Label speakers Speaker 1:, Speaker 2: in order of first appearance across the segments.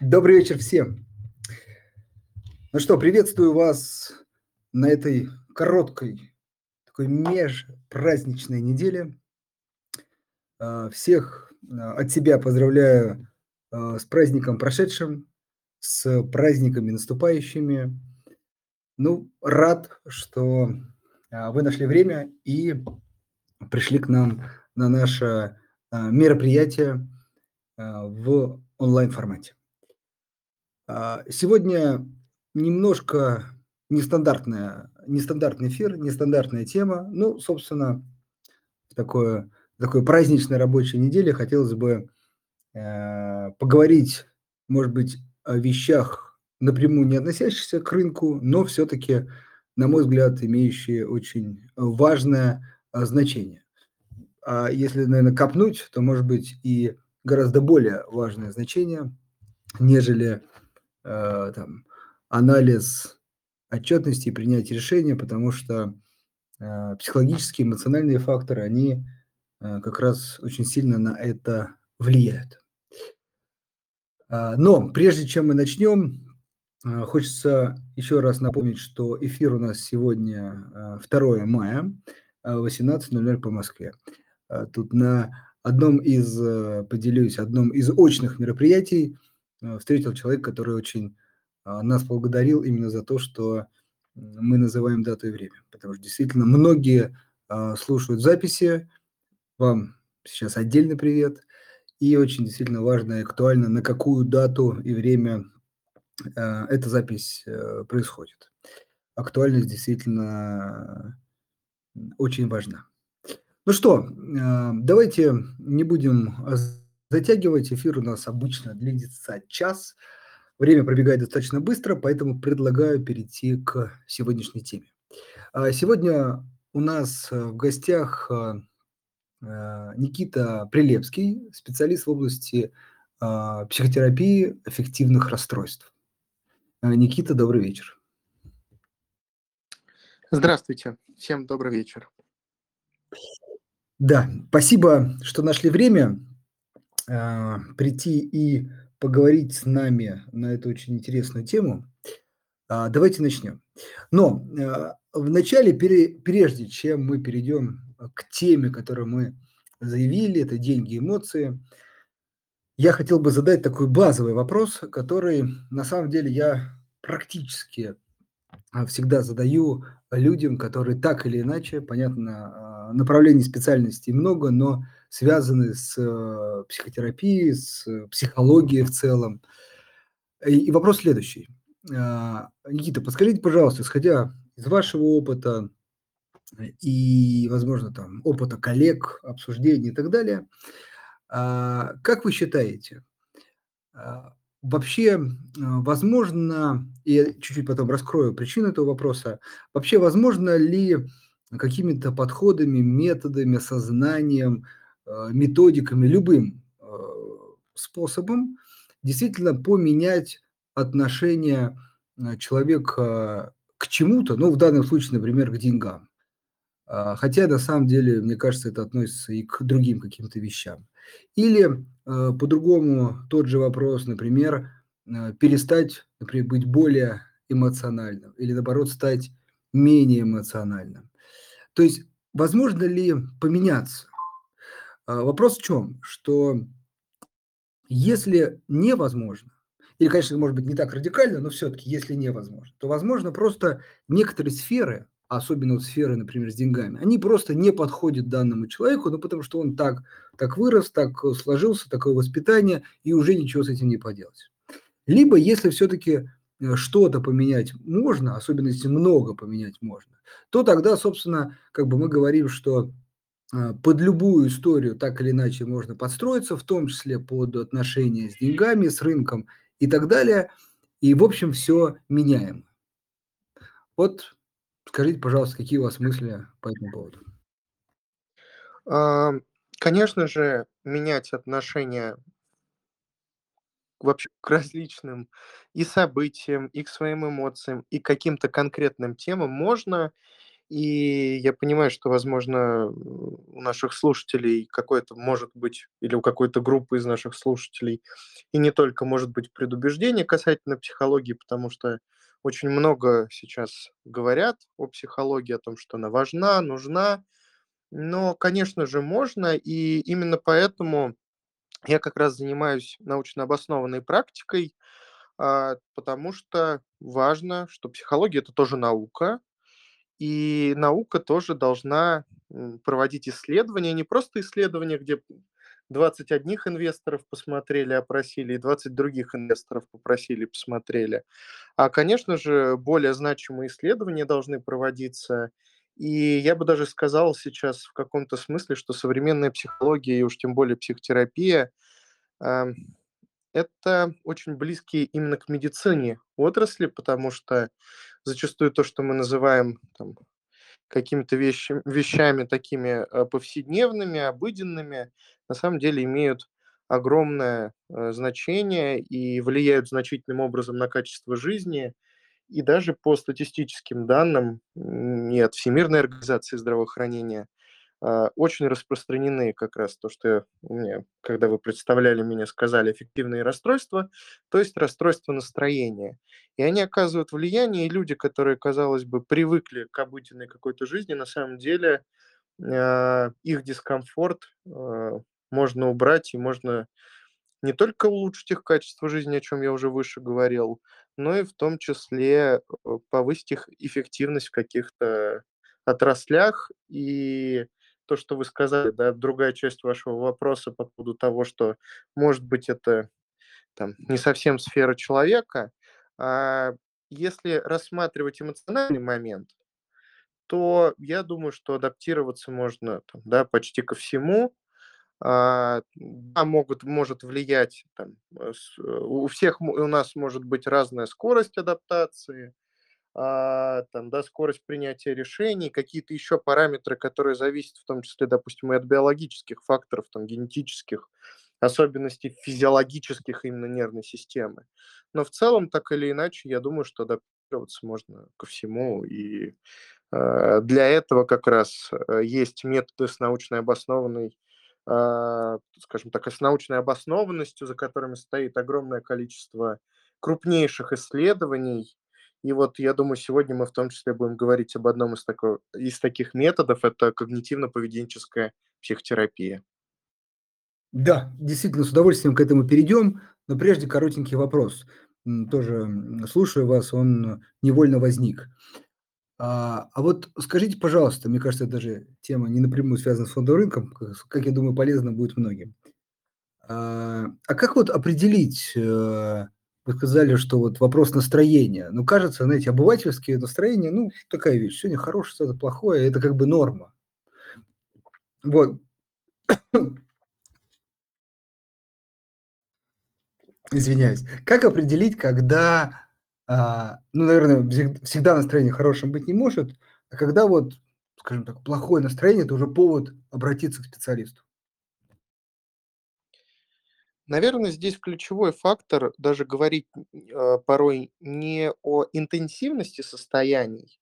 Speaker 1: Добрый вечер всем. Ну что, приветствую вас на этой короткой, такой межпраздничной неделе. А, всех а, от себя поздравляю а, с праздником прошедшим, с праздниками наступающими. Ну, рад, что вы нашли время и пришли к нам на наше мероприятие в онлайн-формате. Сегодня немножко нестандартная, нестандартный эфир, нестандартная тема. Ну, собственно, такое, такой праздничной рабочей неделе хотелось бы э, поговорить, может быть, о вещах напрямую не относящихся к рынку, но все-таки, на мой взгляд, имеющие очень важное э, значение. А если, наверное, копнуть, то, может быть, и гораздо более важное значение, нежели э, там, анализ отчетности и принятие решения, потому что э, психологические, эмоциональные факторы, они э, как раз очень сильно на это влияют. Э, но прежде чем мы начнем, э, хочется еще раз напомнить, что эфир у нас сегодня э, 2 мая, 18.00 э, по Москве. Э, тут на одном из, э, поделюсь, одном из очных мероприятий э, встретил человек, который очень а, нас благодарил именно за то, что мы называем дату и время. Потому что действительно многие а, слушают записи. Вам сейчас отдельный привет. И очень действительно важно и актуально, на какую дату и время а, эта запись э, происходит. Актуальность действительно очень важна. Ну что, давайте не будем затягивать. Эфир у нас обычно длится час. Время пробегает достаточно быстро, поэтому предлагаю перейти к сегодняшней теме. А, сегодня у нас э, в гостях э, э, Никита Прилепский, специалист в области а, психотерапии эффективных расстройств. Никита, добрый вечер.
Speaker 2: Здравствуйте, всем добрый вечер.
Speaker 1: Да, спасибо, что нашли время э, прийти и поговорить с нами на эту очень интересную тему. А, давайте начнем. Но а, вначале, прежде чем мы перейдем к теме, которую мы заявили, это деньги эмоции, я хотел бы задать такой базовый вопрос, который на самом деле я практически а, всегда задаю людям, которые так или иначе, понятно, направлений специальностей много, но связаны с э, психотерапией, с психологией в целом. И, вопрос следующий. А, Никита, подскажите, пожалуйста, исходя из вашего опыта и, возможно, там опыта коллег, обсуждений и так далее, а, как вы считаете, а, вообще возможно, я чуть-чуть потом раскрою причину этого вопроса, вообще возможно ли какими-то подходами, методами, сознанием, Э, методиками, любым э, способом действительно поменять отношение э, человека к чему-то, ну, в данном случае, например, к деньгам. А, хотя, на самом деле, мне кажется, это относится и к другим каким-то вещам. Или по-другому тот же вопрос, например, перестать, например, быть более эмоциональным или, наоборот, стать менее эмоциональным. То есть, возможно ли поменяться? А, вопрос в чем? Что если невозможно, или, конечно, может быть, не так радикально, но все-таки, если невозможно, то, возможно, просто некоторые сферы, особенно вот сферы, например, с деньгами, они просто не подходят данному человеку, ну, потому что он так, так вырос, так сложился, такое воспитание, и уже ничего с этим не поделать. Либо, если все-таки э, что-то поменять можно, особенно если много поменять можно, то тогда, собственно, как бы мы говорим, что под любую историю так или иначе можно подстроиться, в том числе под отношения с деньгами, с рынком и так далее. И, в общем, все меняем. Вот скажите, пожалуйста, какие у вас мысли по этому поводу?
Speaker 2: А, конечно же, менять отношения вообще к различным и событиям, и к своим эмоциям, и к каким-то конкретным темам можно. И я понимаю, что, возможно, у наших слушателей какое-то может быть, или у какой-то группы из наших слушателей, и не только может быть предубеждение касательно психологии, потому что очень много сейчас говорят о психологии, о том, что она важна, нужна. Но, конечно же, можно, и именно поэтому я как раз занимаюсь научно обоснованной практикой, а, потому что важно, что психология- это тоже наука, и наука тоже должна, проводить исследования. Не просто исследования, где 20 одних инвесторов посмотрели, опросили, и 20 других инвесторов попросили, посмотрели. А, конечно же, более значимые исследования должны проводиться. И я бы даже сказал сейчас в каком-то смысле, что современная психология, и уж тем более психотерапия, это очень близкие именно к медицине отрасли, потому что зачастую то, что мы называем там какими-то вещи вещами такими, э, повседневными, обыденными, на самом деле имеют огромное, э, значение и влияют значительным образом на качество жизни. И даже по статистическим данным, от Всемирной организации здравоохранения, очень распространены как раз то, что мне, когда вы представляли меня, сказали, аффективные расстройства, то есть расстройства настроения. И они оказывают влияние, и люди, которые, казалось бы, привыкли к обыденной какой-то жизни, на самом деле, а, их дискомфорт, а, можно убрать, и можно не только улучшить их качество жизни, о чем я уже выше говорил, но и в том числе, э, повысить их эффективность в каких-то отраслях. И то, что вы сказали, да, другая часть вашего вопроса по поводу того, что, может быть, это там не совсем сфера человека. А, если рассматривать эмоциональный момент, то я думаю, что адаптироваться можно там, да, почти ко всему. А, могут может влиять там, э, с у всех у нас может быть разная скорость адаптации, там, да, скорость принятия решений, какие-то еще параметры, которые зависят в том числе, допустим, и от биологических факторов, там, генетических, особенностей физиологических именно нервной системы. Но в целом, так или иначе, я думаю, что адаптироваться можно ко всему. И, э, для этого как раз, э, есть методы с научной обоснованной, а, скажем так, с научной обоснованностью, за которыми стоит огромное количество крупнейших исследований. И вот я думаю, сегодня мы в том числе будем говорить об одном из тако из таких методов- это когнитивно-поведенческая психотерапия.
Speaker 1: Да, действительно, с удовольствием к этому перейдем, но прежде коротенький вопрос. Тоже, слушаю вас, он невольно возник. А, а вот скажите, пожалуйста, мне кажется, даже тема не напрямую связана с фондовым рынком, как я думаю, полезно будет многим. А, а как вот определить, э, вы сказали, что вот вопрос настроения. Ну, кажется, знаете, обывательские настроения, ну, такая вещь: сегодня хорошее, завтра плохое- это как бы норма. Вот. Извиняюсь. Как определить, когда, а, ну, наверное, всег всегда настроение хорошим быть не может, а когда вот, скажем так, плохое настроение- это уже повод обратиться к специалисту?
Speaker 2: Наверно, здесь ключевой фактор даже говорить, а, порой не о интенсивности состояний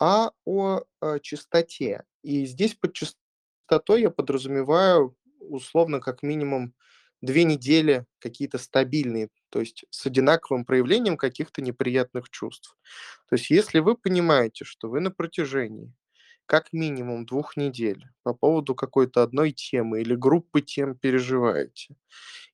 Speaker 2: а о, э, частоте. И здесь под частотой я подразумеваю условно как минимум 2 недели какие-то стабильные, то есть с одинаковым проявлением каких-то неприятных чувств. То есть если вы понимаете, что вы на протяжении как минимум 2 недель по поводу какой-то одной темы или группы тем переживаете,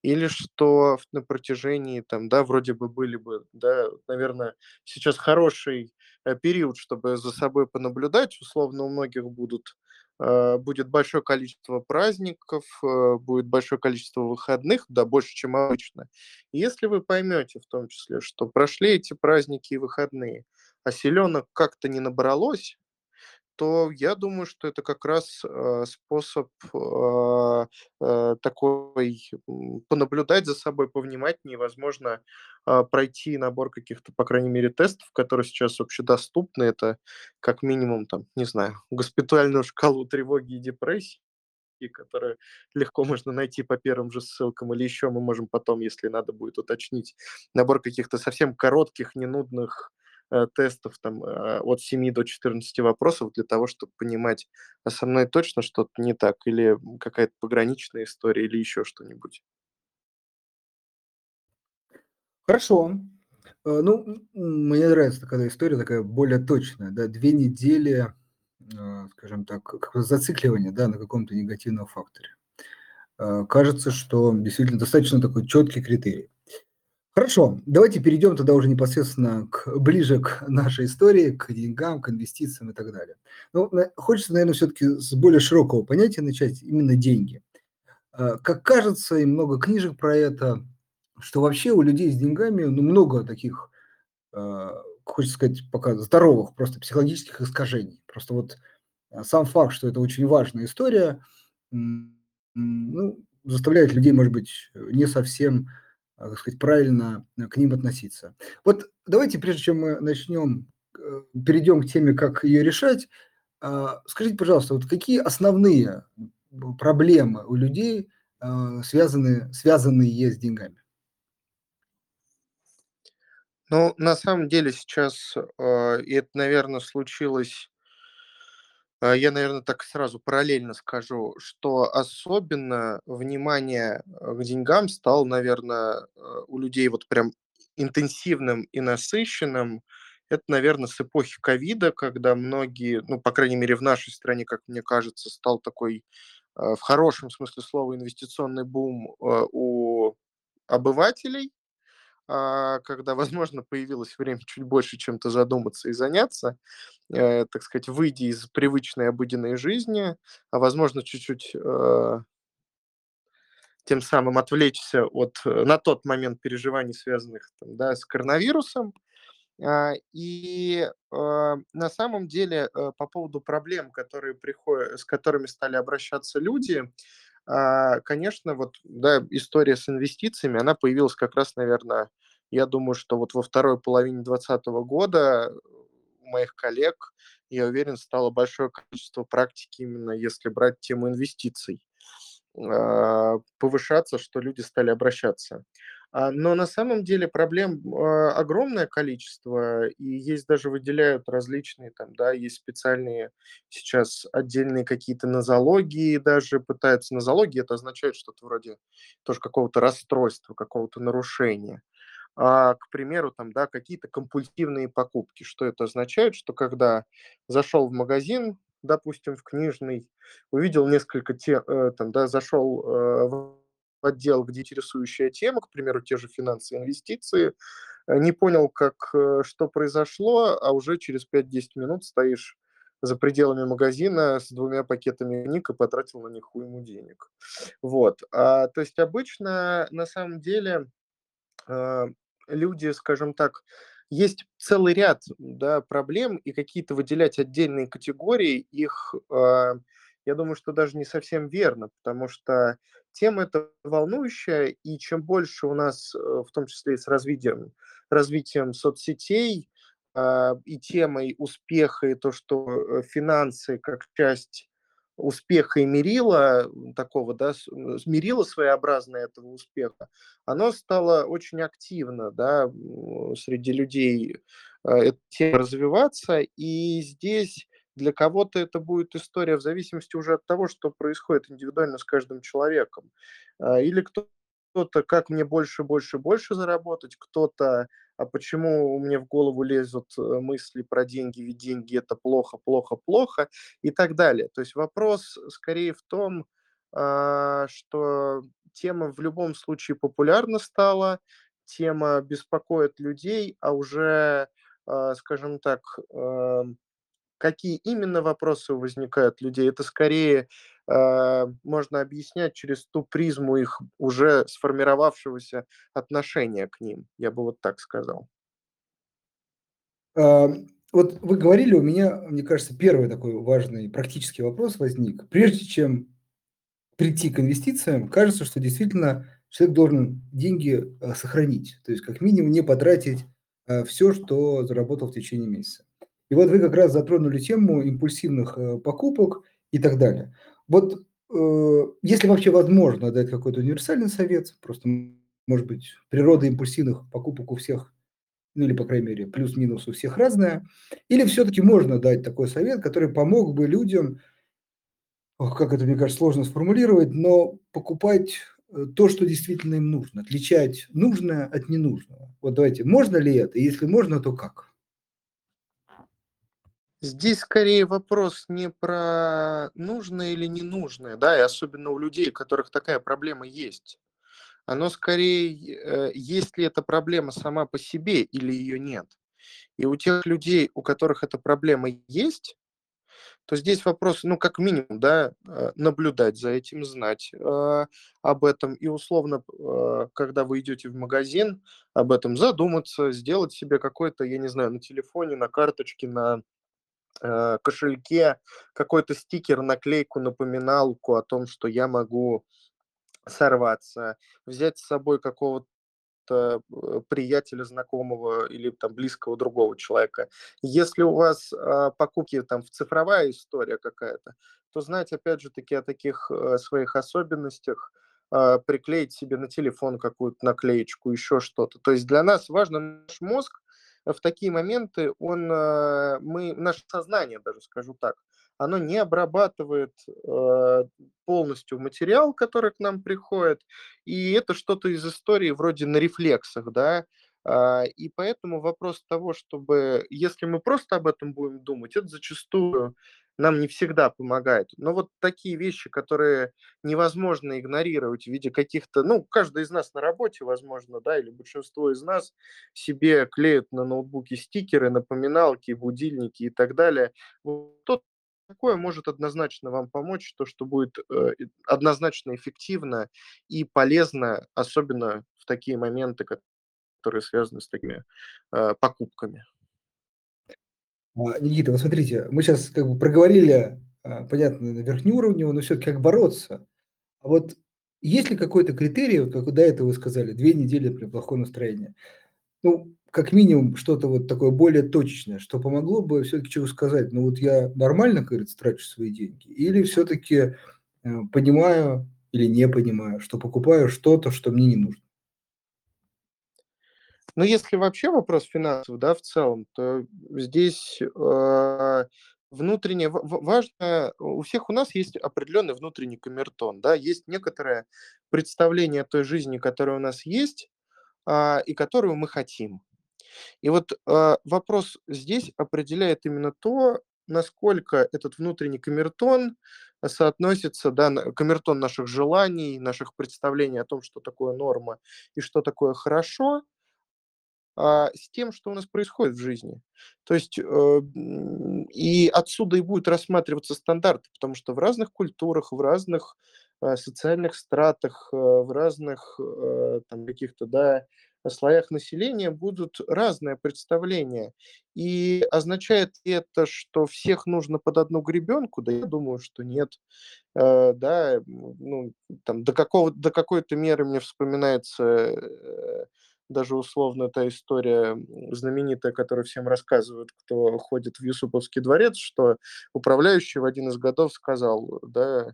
Speaker 2: или что на протяжении там, да, вроде бы были бы, да, наверно, сейчас хороший, э, период, чтобы за собой понаблюдать. Условно, у многих будут, э, будет большое количество праздников, э, будет большое количество выходных, да, больше, чем обычно. И если вы поймете в том числе, что прошли эти праздники и выходные, а силёнок как-то не набралось, то я думаю, что это как раз, э, способ, а, э, такой, понаблюдать за собой повнимательнее, возможно, а, пройти набор каких-то, по крайней мере, тестов, которые сейчас общедоступны. Это как минимум там, не знаю, госпитальную шкалу тревоги и депрессии, которую легко можно найти по первым же ссылкам, или еще мы можем потом, если надо будет, уточнить набор каких-то совсем коротких, ненудных, э, тестов там э, от 7 до 14 вопросов для того, чтобы понимать, а со мной точно что-то не так, или какая-то пограничная история, или еще что-нибудь.
Speaker 1: Хорошо. Э, ну, мне нравится такая история, такая более точная, да, 2 недели, э, скажем так, зацикливания, да, на каком-то негативном факторе. Э, кажется, что действительно достаточно такой четкий критерий. Хорошо, давайте перейдем тогда уже непосредственно к ближе к нашей истории, к деньгам, к инвестициям и так далее. Ну, хочется, наверное, все-таки с более широкого понятия начать, именно деньги. Как кажется, и много книжек про это, что вообще у людей с деньгами, ну, много таких, э, хочется сказать, пока здоровых просто психологических искажений. Просто вот э, сам факт, что это очень важная история, ну, заставляет людей, может быть, не совсем, э, так сказать, правильно к ним относиться. Вот давайте, прежде чем мы начнем, перейдем к теме, как ее решать, скажите, пожалуйста, вот какие основные проблемы у людей, связаны, связанные с деньгами?
Speaker 2: Ну, на самом деле сейчас, э, и это, наверное, случилось, э, я, наверное, так сразу параллельно скажу, что особенно внимание э, к деньгам стало, наверное, э, у людей вот прям интенсивным и насыщенным. Это, наверное, с эпохи ковида, когда многие, ну, по крайней мере, в нашей стране, как мне кажется, стал такой э, в хорошем смысле слова инвестиционный бум у обывателей, а, когда, возможно, появилось время чуть больше чем-то задуматься и заняться, э, так сказать, выйдя из привычной обыденной жизни, а, возможно, чуть-чуть э, тем самым отвлечься от э, на тот момент переживаний, связанных там, да, с коронавирусом. А, и э, на самом деле э, по поводу проблем, которые приходят, с которыми стали обращаться люди, а, конечно, вот, да, история с инвестициями, она появилась как раз, наверное, я думаю, что вот во второй половине 2020 года у моих коллег, я уверен, стало большое количество практики именно если брать тему инвестиций, а, повышаться, что люди стали обращаться. А, но на самом деле проблем а, огромное количество, и есть даже выделяют различные там, да, есть специальные сейчас отдельные какие-то нозологии, даже пытаются нозологии, это означает что-то вроде тоже какого-то расстройства, какого-то нарушения. А, к примеру, там, да, какие-то компульсивные покупки. Что это означает? Что когда зашел в магазин, допустим, в книжный, увидел несколько те, э, там, да, зашел э, в отдел, где интересующая тема, к примеру, те же финансы и инвестиции, э, не понял, как, э, что произошло, а уже через 5-10 минут стоишь за пределами магазина с двумя пакетами книг и потратил на них уйму денег. Вот. А, то есть обычно, на самом деле, э, люди, скажем так, есть целый ряд да, проблем, и какие-то выделять отдельные категории, их, э, я думаю, что даже не совсем верно, потому что тема эта волнующая, и чем больше у нас, э, в том числе и с развитием, развитием соцсетей, э, и темой успеха, и то, что э, финансы как часть успеха и мерила такого, да, мерила своеобразное этого успеха, оно стало очень активно, да, среди людей э, эта тема развиваться, и здесь для кого-то это будет история в зависимости уже от того, что происходит индивидуально с каждым человеком. А, или кто кто-то, как мне больше, больше, больше заработать, кто-то, а почему мне в голову лезут э, мысли про деньги, ведь деньги это плохо, плохо, плохо и так далее. То есть вопрос скорее в том, а, что тема в любом случае популярна стала, тема беспокоит людей, а уже, а, скажем так, эм, какие именно вопросы возникают у людей, это скорее э, можно объяснять через ту призму их уже сформировавшегося отношения к ним. Я бы вот так сказал.
Speaker 1: Вот вы говорили, у меня, мне кажется, первый такой важный практический вопрос возник. Прежде чем прийти к инвестициям, кажется, что действительно человек должен деньги э, сохранить, то есть как минимум не потратить э, все, что заработал в течение месяца. И вот вы как раз затронули тему импульсивных э, покупок и так далее. Вот э, если вообще возможно дать какой-то универсальный совет, просто, может быть, природа импульсивных покупок у всех ну или, по крайней мере, плюс-минус у всех разное, или все-таки можно дать такой совет, который помог бы людям, ох, как это, мне кажется, сложно сформулировать, но покупать э, то, что действительно им нужно, отличать нужное от ненужного. Вот давайте, можно ли это? Если можно, то как?
Speaker 2: Здесь скорее вопрос не про нужное или ненужное, да, и особенно у людей, у которых такая проблема есть. Оно скорее, э, есть ли эта проблема сама по себе или ее нет. И у тех людей, у которых эта проблема есть, то здесь вопрос, ну, как минимум, да, э, наблюдать за этим, знать э, об этом и условно, э, когда вы идете в магазин, об этом задуматься, сделать себе какой-то, я не знаю, на телефоне, на карточке, на э, кошельке какой-то стикер, наклейку, напоминалку о том, что я могу сорваться, взять с собой какого-то э, приятеля, знакомого или там близкого другого человека. Если у вас э, покупки там в цифровая история какая-то, то знать опять же таки о таких э, своих особенностях, э, приклеить себе на телефон какую-то наклеечку, еще что-то. То есть для нас важно наш мозг в такие моменты он, э, мы, наше сознание даже, скажу так, оно не обрабатывает э, полностью материал, который к нам приходит, и это что-то из истории вроде на рефлексах, да, а, и поэтому вопрос того, чтобы, если мы просто об этом будем думать, это зачастую нам не всегда помогает. Но вот такие вещи, которые невозможно игнорировать в виде каких-то, ну, каждый из нас на работе, возможно, да, или большинство из нас себе клеят на ноутбуке стикеры, напоминалки, будильники и так далее. Вот такое может однозначно вам помочь, то, что будет э, однозначно эффективно и полезно, особенно в такие моменты, которые связаны с такими э, покупками.
Speaker 1: А, Никита, вот смотрите, мы сейчас как бы проговорили, а, понятно, на верхнеуровнево, но все-таки как бороться. А вот есть ли какой-то критерий, вот как до этого вы сказали, две недели при плохом настроении? Ну, как минимум, что-то вот такое более точечное, что помогло бы все-таки человеку сказать, ну вот я нормально, как говорится, трачу свои деньги, или все-таки э, понимаю или не понимаю, что покупаю что-то, что мне не нужно.
Speaker 2: Ну, если вообще вопрос финансов, да, в целом, то здесь э, внутренне важно, у всех у нас есть определенный внутренний камертон, да, есть некоторое представление о той жизни, которая у нас есть, а, и которую мы хотим. И вот э, вопрос здесь определяет именно то, насколько этот внутренний камертон соотносится, да, камертон наших желаний, наших представлений о том, что такое норма и что такое хорошо, а, с тем, что у нас происходит в жизни. То есть, э, и отсюда и будет рассматриваться стандарты, потому что в разных культурах, в разных э, социальных стратах, э, в разных там каких-то, да, слоях населения будут разные представления. И означает это, что всех нужно под одну гребенку? Да я думаю, что нет. Да, ну, там до какого до какой-то меры мне вспоминается, даже условно та история, знаменитая, которую всем рассказывают, кто ходит в Юсуповский дворец, что управляющий в один из годов сказал, да,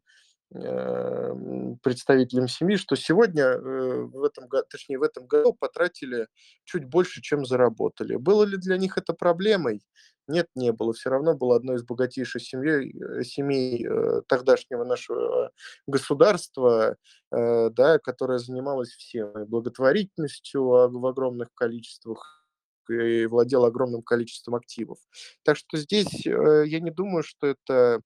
Speaker 2: представителям семьи, что сегодня, э, в этом го точнее, в этом году потратили чуть больше, чем заработали. Было ли для них это проблемой? Нет, не было. Все равно было одной из богатейших семей э, семей, э, тогдашнего нашего государства, да, которая занималась всем: и благотворительностью в огромных количествах, и владела огромным количеством активов. Так что здесь, я не думаю, что это,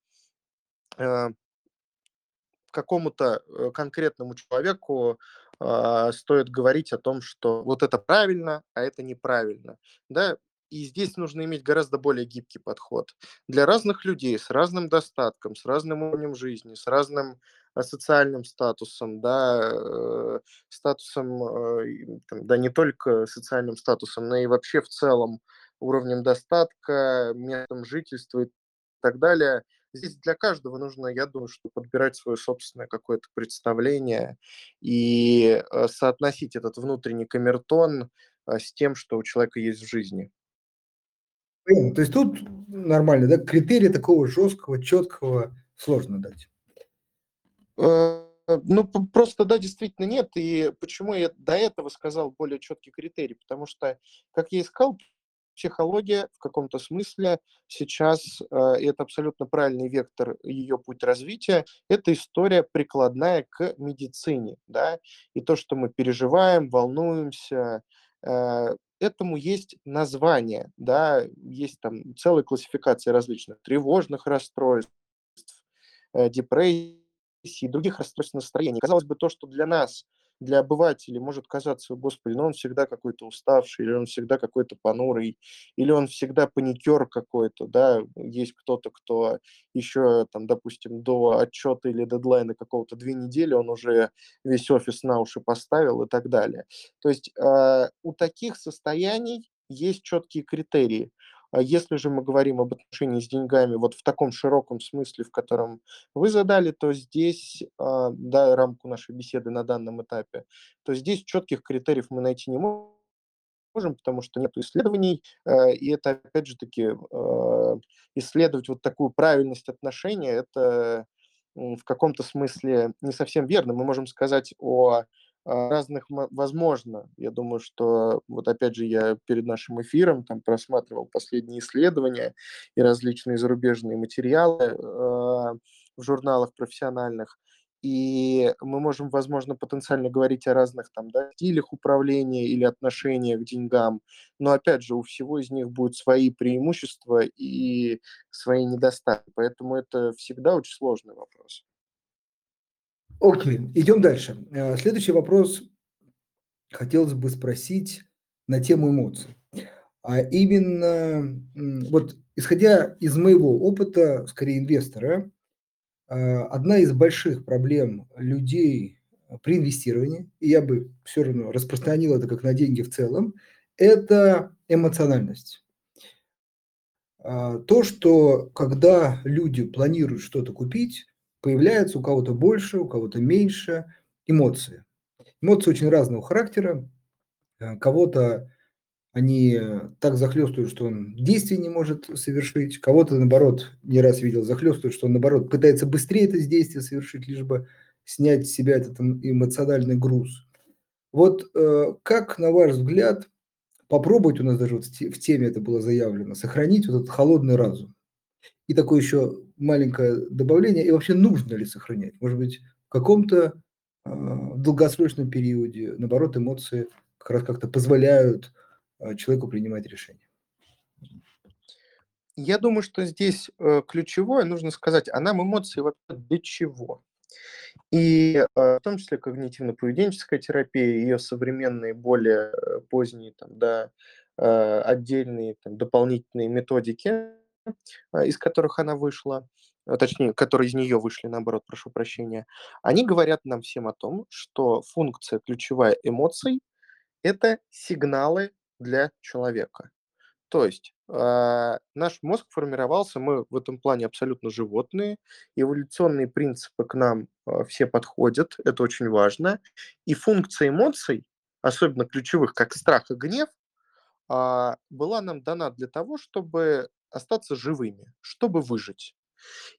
Speaker 2: какому-то, э, конкретному человеку, а, стоит говорить о том, что вот это правильно, а это неправильно. Да, и здесь нужно иметь гораздо более гибкий подход. Для разных людей с разным достатком, с разным уровнем жизни, с разным, а, социальным статусом, да, э, статусом, э, да не только социальным статусом, но и вообще в целом уровнем достатка, местом жительства и так далее. Здесь для каждого нужно, я думаю, что подбирать свое собственное какое-то представление и, э, соотносить этот внутренний камертон, а, с тем, что у человека есть в жизни.
Speaker 1: То есть тут нормально, да? Критерия такого жесткого, четкого сложно дать.
Speaker 2: Э, ну, просто, да, действительно нет. И почему я до этого сказал более четкий критерий? Потому что, как я искал, психология в каком-то смысле сейчас, э, это абсолютно правильный вектор ее путь развития, это история прикладная к медицине, да, и то, что мы переживаем, волнуемся, э, этому есть название, да, есть там целая классификация различных тревожных расстройств, э, депрессий и других расстройств настроения. Казалось бы, то, что для нас для обывателей может казаться, господи, ну он всегда какой-то уставший, или он всегда какой-то понурый, или он всегда паникер какой-то, да, есть кто-то, кто еще, там, допустим, до отчета или дедлайна какого-то две недели, он уже весь офис на уши поставил и так далее. То есть э, у таких состояний есть четкие критерии. А если же мы говорим об отношении с деньгами вот в таком широком смысле, в котором вы задали, то здесь, а, да, рамку нашей беседы на данном этапе, то здесь четких критериев мы найти не можем, потому что нет исследований, э, и это, опять же таки, э, исследовать вот такую правильность отношения, это в каком-то смысле не совсем верно. Мы можем сказать о а, разных, возможно. Я думаю, что вот опять же я перед нашим эфиром там просматривал последние исследования и различные зарубежные материалы э, в журналах профессиональных. И мы можем, возможно, потенциально говорить о разных там, да, стилях управления или отношениях к деньгам, но опять же у всего из них будут свои преимущества и свои недостатки, поэтому это всегда очень сложный вопрос.
Speaker 1: Окей, идем дальше. Э, следующий вопрос хотелось бы спросить на тему эмоций. А именно, вот исходя из моего опыта, скорее инвестора, э, одна из больших проблем людей при инвестировании, и я бы все равно распространил это как на деньги в целом, это эмоциональность. А, то, что когда люди планируют что-то купить, появляется у кого-то больше, у кого-то меньше эмоции. Эмоции очень разного характера. Э, кого-то они так захлестывают, что он действий не может совершить. Кого-то, наоборот, не раз видел, захлестывают, что он, наоборот, пытается быстрее это действие совершить, лишь бы снять с себя этот эмоциональный груз. Вот э, как, на ваш взгляд, попробовать, у нас даже вот в теме это было заявлено, сохранить вот этот холодный разум? И такое еще маленькое добавление, и вообще нужно ли сохранять? Может быть, в каком-то э, долгосрочном периоде, наоборот, эмоции как раз как-то позволяют э, человеку принимать решения.
Speaker 2: Я думаю, что здесь э, ключевое, нужно сказать, а нам эмоции вообще для чего? И э, в том числе когнитивно-поведенческая терапия, ее современные, более э, поздние, там, да, э, отдельные там, дополнительные методики, из которых она вышла, а, точнее, которые из нее вышли, наоборот, прошу прощения, они говорят нам всем о том, что функция ключевая эмоций– это сигналы для человека. То есть э, наш мозг формировался, мы в этом плане абсолютно животные, эволюционные принципы к нам э, все подходят, это очень важно. И функция эмоций, особенно ключевых, как страх и гнев, э, была нам дана для того, чтобы остаться живыми, чтобы выжить.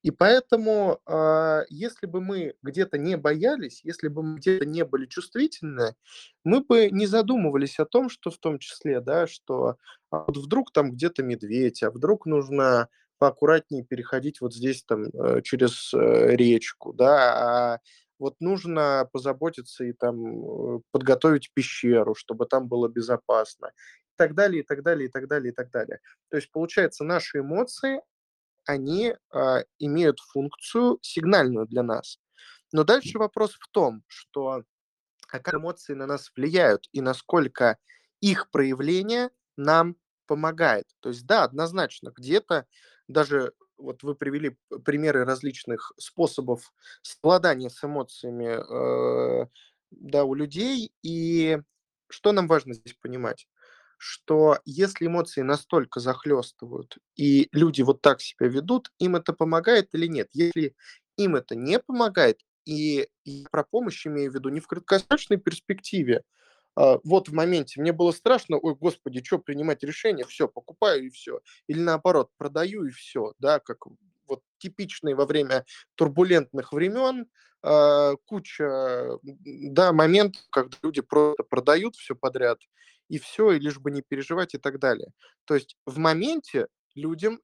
Speaker 2: И поэтому, э, если бы мы где-то не боялись, если бы мы где-то не были чувствительны, мы бы не задумывались о том, что в том числе, да, что а вот вдруг там где-то медведь, а вдруг нужно поаккуратнее переходить вот здесь там э, через э, речку, да, а вот нужно позаботиться и там э, подготовить пещеру, чтобы там было безопасно так далее, и так далее, и так далее, и так далее. То есть, получается, наши эмоции, они э, имеют функцию сигнальную для нас. Но дальше вопрос в том, что а как эмоции на нас влияют и насколько их проявление нам помогает. То есть, да, однозначно, где-то даже вот вы привели примеры различных способов совладания с эмоциями э, да, у людей. И что нам важно здесь понимать? Что если эмоции настолько захлестывают, и люди вот так себя ведут, им это помогает или нет? Если им это не помогает, и я про помощь имею в виду не в краткосрочной перспективе, а, вот в моменте мне было страшно, ой, господи, что принимать решение, все, покупаю и все. Или наоборот, продаю и все, да, как вот типичные во время турбулентных времен, а, куча, да, моментов, когда люди просто продают все подряд, и все, и лишь бы не переживать и так далее. То есть в моменте людям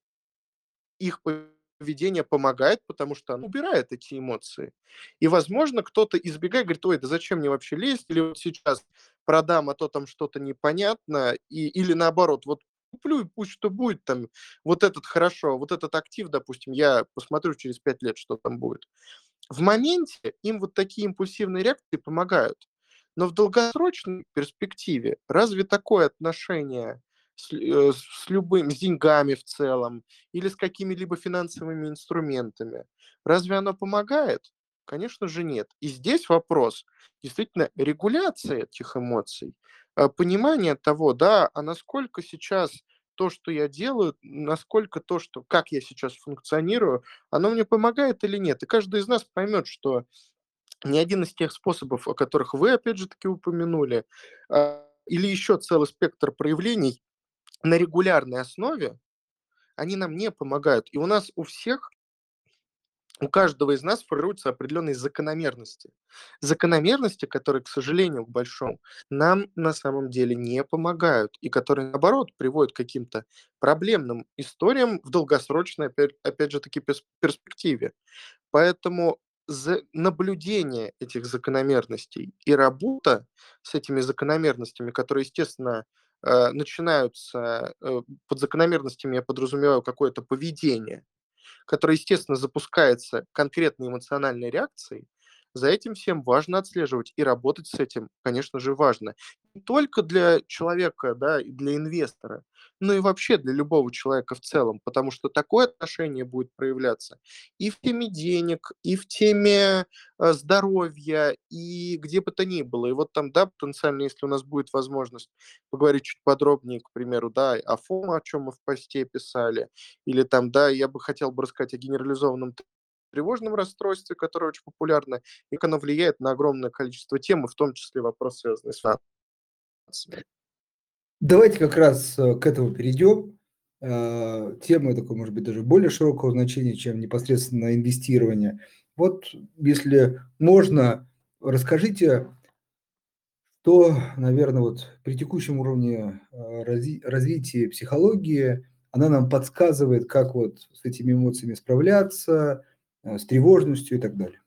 Speaker 2: их поведение помогает, потому что оно убирает эти эмоции. И, возможно, кто-то избегает, говорит, ой, да зачем мне вообще лезть, или вот сейчас продам, а то там что-то непонятно, и, или наоборот, вот куплю, и пусть что будет там, вот этот хорошо, вот этот актив, допустим, я посмотрю через пять лет, что там будет. В моменте им вот такие импульсивные реакции помогают. Но в долгосрочной перспективе разве такое отношение с, э, с любым, с деньгами в целом или с какими-либо финансовыми инструментами, разве оно помогает? Конечно же нет. И здесь вопрос действительно регуляции этих эмоций, э, понимание того, да, а насколько сейчас то, что я делаю, насколько то, что, как я сейчас функционирую, оно мне помогает или нет. И каждый из нас поймет, что ни один из тех способов, о которых вы, опять же таки, упомянули, а, или еще целый спектр проявлений на регулярной основе, они нам не помогают. И у нас у всех у каждого из нас формируются определенные закономерности. Закономерности, которые, к сожалению, к большому, нам на самом деле не помогают, и которые, наоборот, приводят к каким-то проблемным историям в долгосрочной, опять, опять же таки, перспективе. Поэтому наблюдение этих закономерностей и работа с этими закономерностями, которые, естественно, э, начинаются э, под закономерностями, я подразумеваю какое-то поведение, которая, естественно, запускается конкретной эмоциональной реакцией, за этим всем важно отслеживать и работать с этим, конечно же, важно. Не только для человека, да, и для инвестора, но и вообще для любого человека в целом, потому что такое отношение будет проявляться и в теме денег, и в теме э, здоровья, и где бы то ни было. И вот там, да, потенциально, если у нас будет возможность поговорить чуть подробнее, к примеру, да, о ФОМ, о чем мы в посте писали, или там, да, я бы хотел бы рассказать о генерализованном тревожном расстройстве, которое очень популярно, и как оно влияет на огромное количество тем, и в том числе вопросы, связанные с финансами.
Speaker 1: Давайте как раз э, к этому перейдем. Э, тема такой, может быть, даже более широкого значения, чем непосредственно инвестирование. Вот, если можно, расскажите, что, наверное, вот при текущем уровне разви- развития психологии она нам подсказывает, как вот с этими эмоциями справляться, с тревожностью и так далее.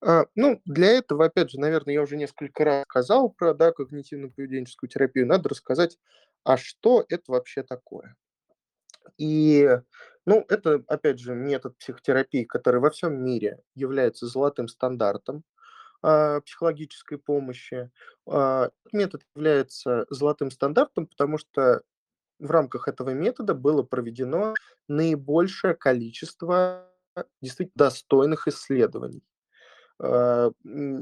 Speaker 2: А, ну, для этого, опять же, наверное, я уже несколько раз сказал про да, когнитивно-поведенческую терапию. Надо рассказать, а что это вообще такое. И, ну, это, опять же, метод психотерапии, который во всем мире является золотым стандартом а, психологической помощи. А, метод является золотым стандартом, потому что в рамках этого метода было проведено наибольшее количество действительно достойных исследований. Э,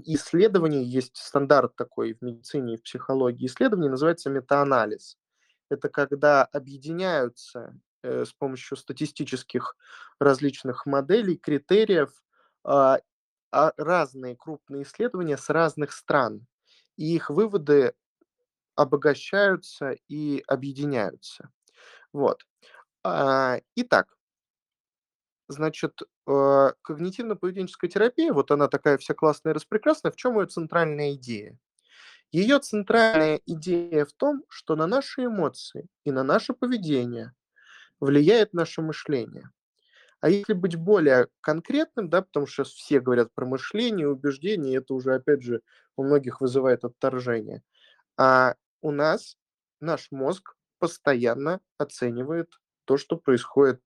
Speaker 2: исследований есть стандарт такой в медицине и в психологии исследований, называется метаанализ. Это когда объединяются э, с помощью статистических различных моделей, критериев а, а, разные крупные исследования с разных стран. И их выводы обогащаются и объединяются. Вот. А, итак, значит, э, когнитивно-поведенческая терапия, вот она такая вся классная и распрекрасная, в чем ее центральная идея? Ее центральная идея в том, что на наши эмоции и на наше поведение влияет наше мышление. А если быть более конкретным, да, потому что все говорят про мышление, убеждение, это уже, опять же, у многих вызывает отторжение. А у нас наш мозг постоянно оценивает то, что происходит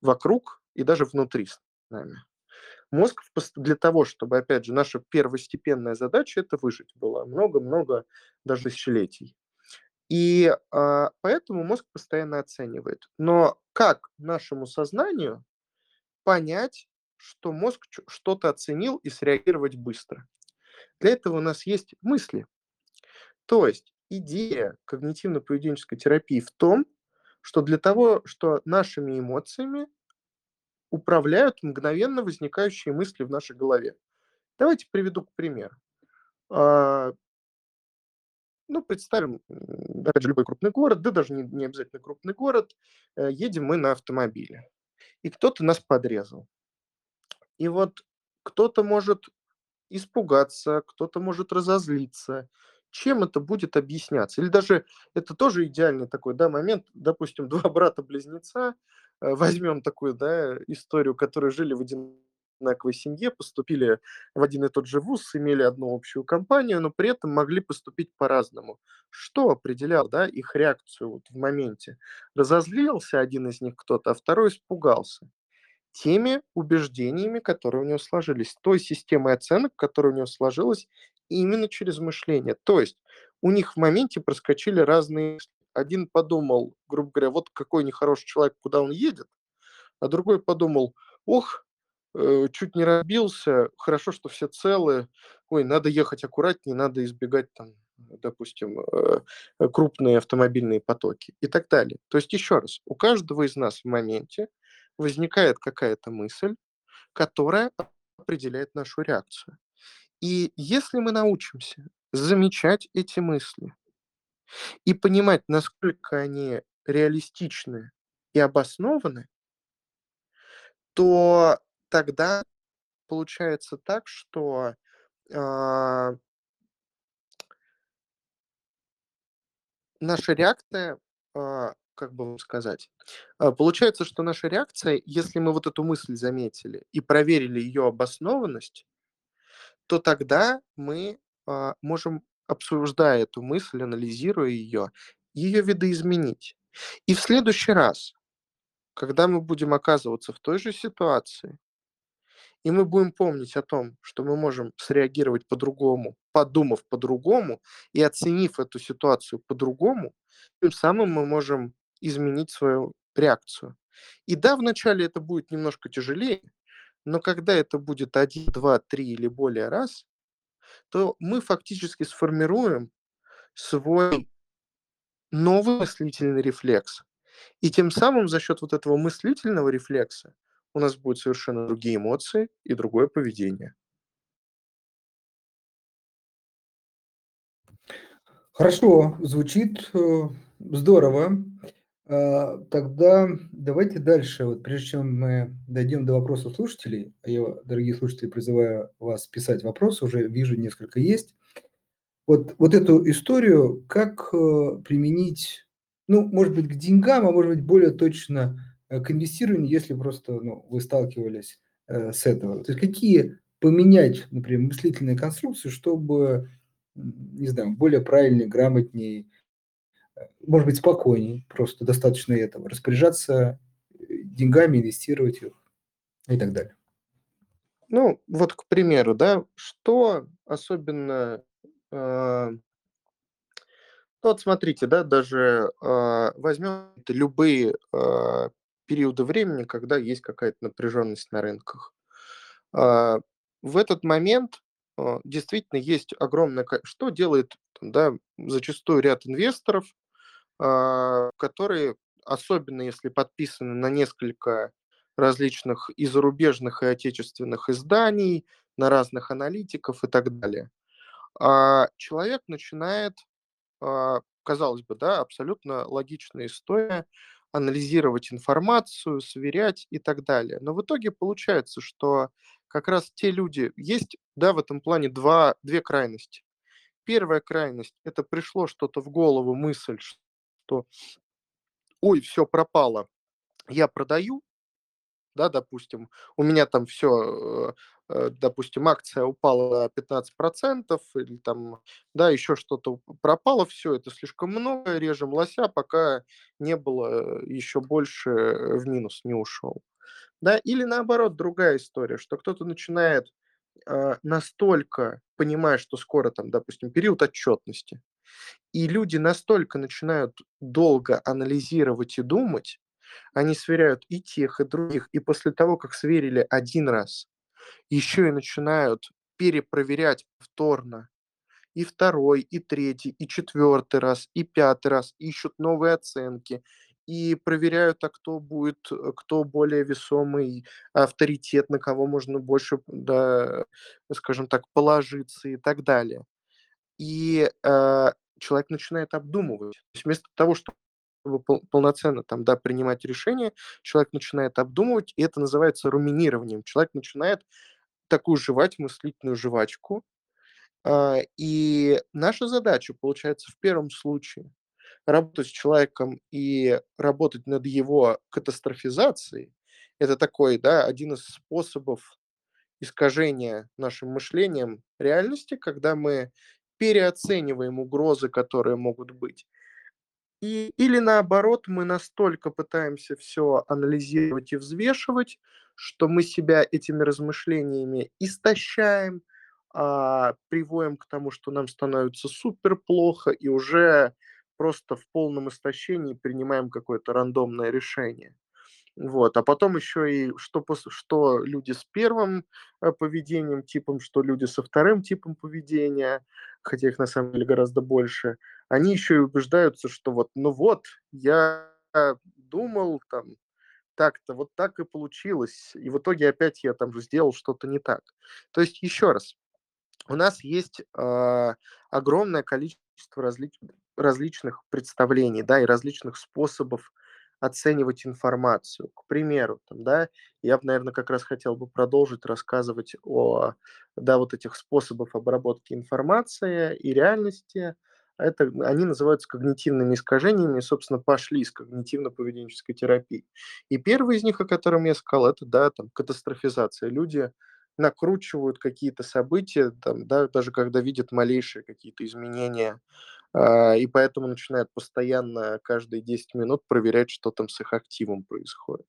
Speaker 2: вокруг и даже внутри с нами. Мозг для того, чтобы, опять же, наша первостепенная задача– это выжить было много-много даже тысячелетий. И а, поэтому мозг постоянно оценивает. Но как нашему сознанию понять, что мозг что-то оценил и среагировать быстро? Для этого у нас есть мысли. То есть идея когнитивно-поведенческой терапии в том, что для того, что нашими эмоциями управляют мгновенно возникающие мысли в нашей голове. Давайте приведу к примеру. А, ну, представим, опять же, любой крупный город, да даже не, не обязательно крупный город, э, едем мы на автомобиле, и кто-то нас подрезал. И вот кто-то может испугаться, кто-то может разозлиться. Чем это будет объясняться? Или даже это тоже идеальный такой да, момент, допустим, два брата-близнеца, э, возьмем такую да, историю, которые жили в одинаковой семье, поступили в один и тот же вуз, имели одну общую компанию, но при этом могли поступить по-разному. Что определял да, их реакцию вот в моменте? Разозлился один из них кто-то, а второй испугался теми убеждениями, которые у него сложились, той системой оценок, которая у него сложилась именно через мышление. То есть у них в моменте проскочили разные Один подумал, грубо говоря, вот какой нехороший человек, куда он едет, а другой подумал, ох, э, чуть не разбился, хорошо, что все целые, ой, надо ехать аккуратнее, надо избегать там, допустим, э, крупные автомобильные потоки и так далее. То есть еще раз, у каждого из нас в моменте возникает какая-то мысль, которая определяет нашу реакцию. И если мы научимся замечать эти мысли и понимать, насколько они реалистичны и обоснованы, то тогда получается так, что а, наша реакция а, как бы вам сказать, а, получается, что наша реакция, если мы вот эту мысль заметили и проверили ее обоснованность, то тогда мы а, можем, обсуждая эту мысль, анализируя ее, ее видоизменить. И в следующий раз, когда мы будем оказываться в той же ситуации, и мы будем помнить о том, что мы можем среагировать по-другому, подумав по-другому и оценив эту ситуацию по-другому, тем самым мы можем изменить свою реакцию. И да, вначале это будет немножко тяжелее, но когда это будет один, два, три или более раз, то мы фактически сформируем свой новый мыслительный рефлекс. И тем самым за счет вот этого мыслительного рефлекса у нас будут совершенно другие эмоции и другое поведение.
Speaker 1: Хорошо, звучит э, здорово. А, тогда давайте дальше. Вот прежде чем мы дойдем до вопросов слушателей, а я, дорогие слушатели, призываю вас писать вопросы, уже вижу несколько есть. Вот, вот эту историю, как э, применить, ну, может быть, к деньгам, а может быть, более точно э, к инвестированию, если просто ну, вы сталкивались э, с этого. То есть какие поменять, например, мыслительные конструкции, чтобы, не знаю, более правильнее, грамотнее может быть, спокойней, просто достаточно этого, распоряжаться э, деньгами, инвестировать их и так далее.
Speaker 2: Ну, вот, к примеру, да, что особенно, э, ну, вот смотрите, да, даже э, возьмем любые э, периоды времени, когда есть какая-то напряженность на рынках. Э, в этот момент э, действительно есть огромное... Что делает, да, зачастую ряд инвесторов, которые, особенно если подписаны на несколько различных и зарубежных, и отечественных изданий, на разных аналитиков и так далее, а, человек начинает, а, казалось бы, да, абсолютно логичная история, анализировать информацию, сверять и так далее. Но в итоге получается, что как раз те люди, есть, да, в этом плане два, две крайности. Первая крайность– это пришло что-то в голову, мысль, что ой, все пропало, я продаю, да, допустим, у меня там все, э, э, допустим, акция упала на 15% или там, да, еще что-то пропало, все это слишком много, режем лося, пока не было э, еще больше в минус не ушел. Да, или наоборот, другая история, что кто-то начинает э, настолько, понимая, что скоро там, допустим, период отчетности, и люди настолько начинают долго анализировать и думать, они сверяют и тех, и других, и после того, как сверили один раз, еще и начинают перепроверять повторно и второй, и третий, и четвертый раз, и пятый раз, ищут новые оценки, и проверяют, а кто будет, кто более весомый авторитет, на кого можно больше, да, скажем так, положиться и так далее. И э, человек начинает обдумывать. То есть вместо того, чтобы пол полноценно там, да, принимать решения, человек начинает обдумывать, и это называется руминированием. Человек начинает такую жевать мыслительную жвачку. А, и наша задача, получается, в первом случае работать с человеком и работать над его катастрофизацией. Это такой, да, один из способов искажения нашим мышлением реальности, когда мы переоцениваем угрозы, которые могут быть. И, или наоборот, мы настолько пытаемся все анализировать и взвешивать, что мы себя этими размышлениями истощаем, а, приводим к тому, что нам становится супер плохо, и уже просто в полном истощении принимаем какое-то рандомное решение. Вот. А потом еще и что, что люди с первым э, поведением, типом, что люди со вторым типом поведения, хотя их на самом деле гораздо больше, они еще и убеждаются, что вот, ну вот, я думал там так-то, вот так и получилось, и в итоге опять я там же сделал что-то не так. То есть еще раз, у нас есть а, огромное количество различ- различных представлений, да, и различных способов оценивать информацию. К примеру, там, да, я наверное, как раз хотел бы продолжить рассказывать о, да, вот этих способах обработки информации и реальности. Это, они называются когнитивными искажениями, и, собственно, пошли из когнитивно-поведенческой терапии. И первый из них, о котором я сказал, это, да, там, катастрофизация. Люди накручивают какие-то события, там, да, даже когда видят малейшие какие-то изменения, и поэтому начинают постоянно каждые 10 минут проверять, что там с их активом происходит.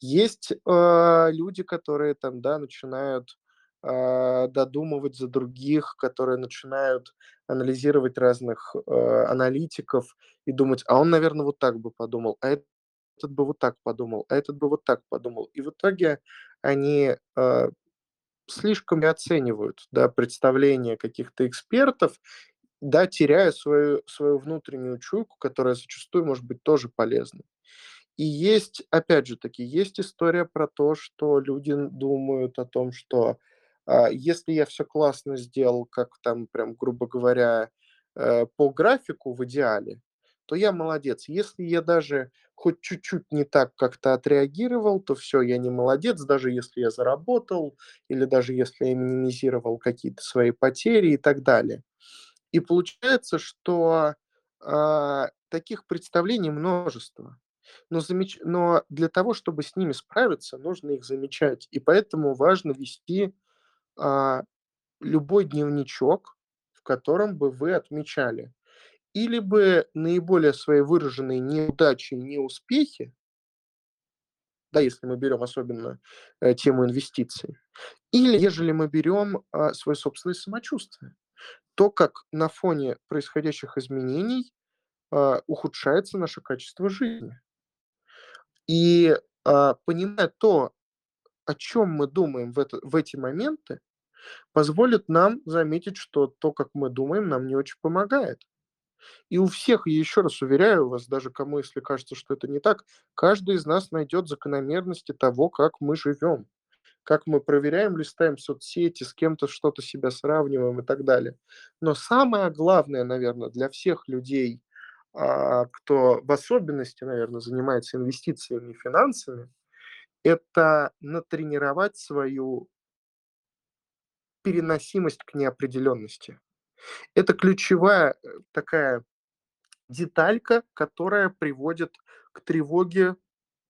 Speaker 2: Есть а, люди, которые там, да, начинают а, додумывать за других, которые начинают анализировать разных а, аналитиков и думать, а он, наверное, вот так бы подумал, а этот бы вот так подумал, а этот бы вот так подумал. И в итоге они а, слишком оценивают, да, представления каких-то экспертов, да, теряя свою свою внутреннюю чуйку, которая зачастую может быть тоже полезной. И есть, опять же таки, есть история про то, что люди думают о том, что, а, если я все классно сделал, как там прям, грубо говоря, э, по графику в идеале, то я молодец. Если я даже хоть чуть-чуть не так как-то отреагировал, то все, я не молодец, даже если я заработал или даже если я минимизировал какие-то свои потери и так далее. И получается, что, а, таких представлений множество. Но замеч но для того, чтобы с ними справиться, нужно их замечать. И поэтому важно вести, а, любой дневничок, в котором бы вы отмечали или бы наиболее свои выраженные неудачи и неуспехи, да, если мы берем особенно, э, тему инвестиций, или ежели мы берем, а, свое собственное самочувствие. То, как на фоне происходящих изменений, а, ухудшается наше качество жизни. И, а, понимая то, о чем мы думаем в это в эти моменты, позволит нам заметить, что то, как мы думаем, нам не очень помогает. И у всех, я еще раз уверяю вас, даже кому, если кажется, что это не так, каждый из нас найдет закономерности того, как мы живем, как мы проверяем, листаем соцсети, с кем-то что-то себя сравниваем и так далее. Но самое главное, наверное, для всех людей, а, кто в особенности, наверное, занимается инвестициями и финансами, это натренировать свою переносимость к неопределенности. Это ключевая э, такая деталька, которая приводит к тревоге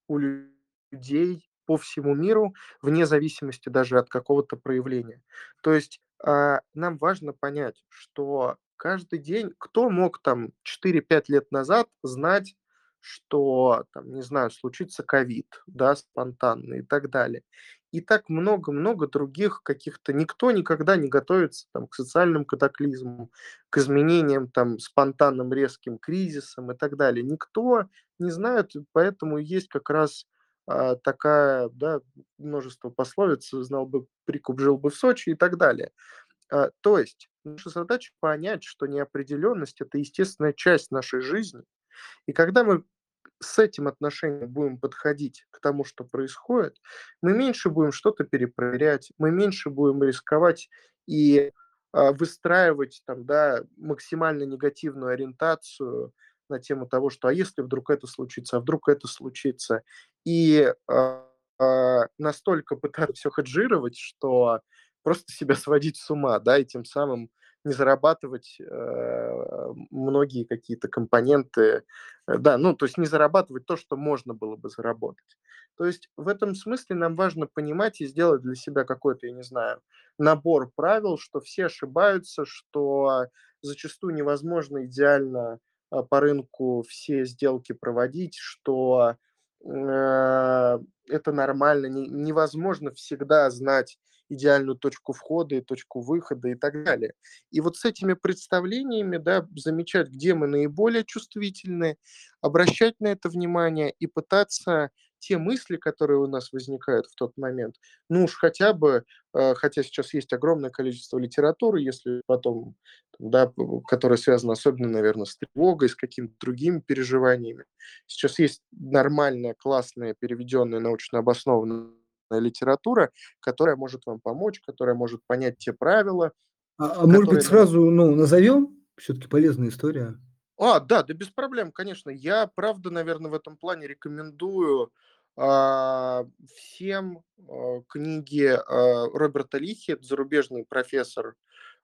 Speaker 2: у людей по всему миру, вне зависимости даже от какого-то проявления. То есть а, нам важно понять, что каждый день, кто мог там четыре-пять лет назад знать, что, там, не знаю, случится ковид, да, спонтанно и так далее. И так много-много других каких-то... Никто никогда не готовится там, к социальным катаклизмам, к изменениям, там, спонтанным резким кризисам и так далее. Никто не знает, поэтому есть как раз а, такая, да, множество пословиц, знал бы прикуп, жил бы в Сочи и так далее. А, то есть наша задача понять, что неопределенность– это естественная часть нашей жизни. И когда мы с этим отношением будем подходить к тому, что происходит, мы меньше будем что-то перепроверять, мы меньше будем рисковать и а, выстраивать там, да, максимально негативную ориентацию на тему того, что а если вдруг это случится, а вдруг это случится, и а, а, настолько пытаться все хеджировать, что просто себя сводить с ума, да, и тем самым не зарабатывать э, многие какие-то компоненты, э, да, ну, то есть не зарабатывать то, что можно было бы заработать. То есть в этом смысле нам важно понимать и сделать для себя какой-то, я не знаю, набор правил, что все ошибаются, что зачастую невозможно идеально по рынку все сделки проводить, что э, это нормально, не, невозможно всегда знать идеальную точку входа и точку выхода и так далее. И вот с этими представлениями, да, замечать, где мы наиболее чувствительны, обращать на это внимание и пытаться те мысли, которые у нас возникают в тот момент, ну уж хотя бы, э, хотя сейчас есть огромное количество литературы, если потом, да, которая связана особенно, наверное, с тревогой, с какими-то другими переживаниями. Сейчас есть нормальная, классная, переведенная, научно обоснованная литература, которая может вам помочь, которая может понять те правила,
Speaker 1: А, а может быть,
Speaker 2: которые
Speaker 1: сразу, ну, назовем? Все-таки полезная история.
Speaker 2: А, да, да без проблем, конечно. Я, правда, наверное, в этом плане рекомендую, а, всем, а, книги, а, Роберта Лихи. Это зарубежный профессор,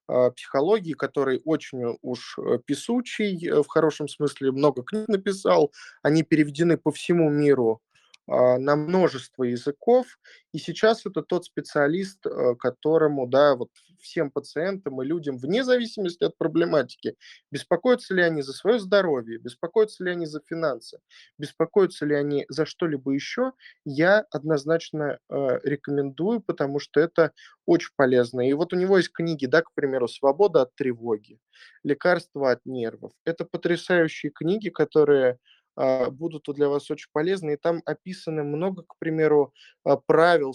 Speaker 2: а, психологии, который очень уж, э, песучий, э, в хорошем смысле, много книг написал. Они переведены по всему миру на множество языков. И сейчас это тот специалист, э, которому, да, вот всем пациентам и людям, вне зависимости от проблематики, беспокоятся ли они за свое здоровье, беспокоятся ли они за финансы, беспокоятся ли они за что-либо еще, я однозначно э, рекомендую, потому что это очень полезно. И вот у него есть книги, да, к примеру, «Свобода от тревоги», «Лекарства от нервов». Это потрясающие книги, которые а, будут для вас очень полезны. И там описано много, к примеру, а, правил,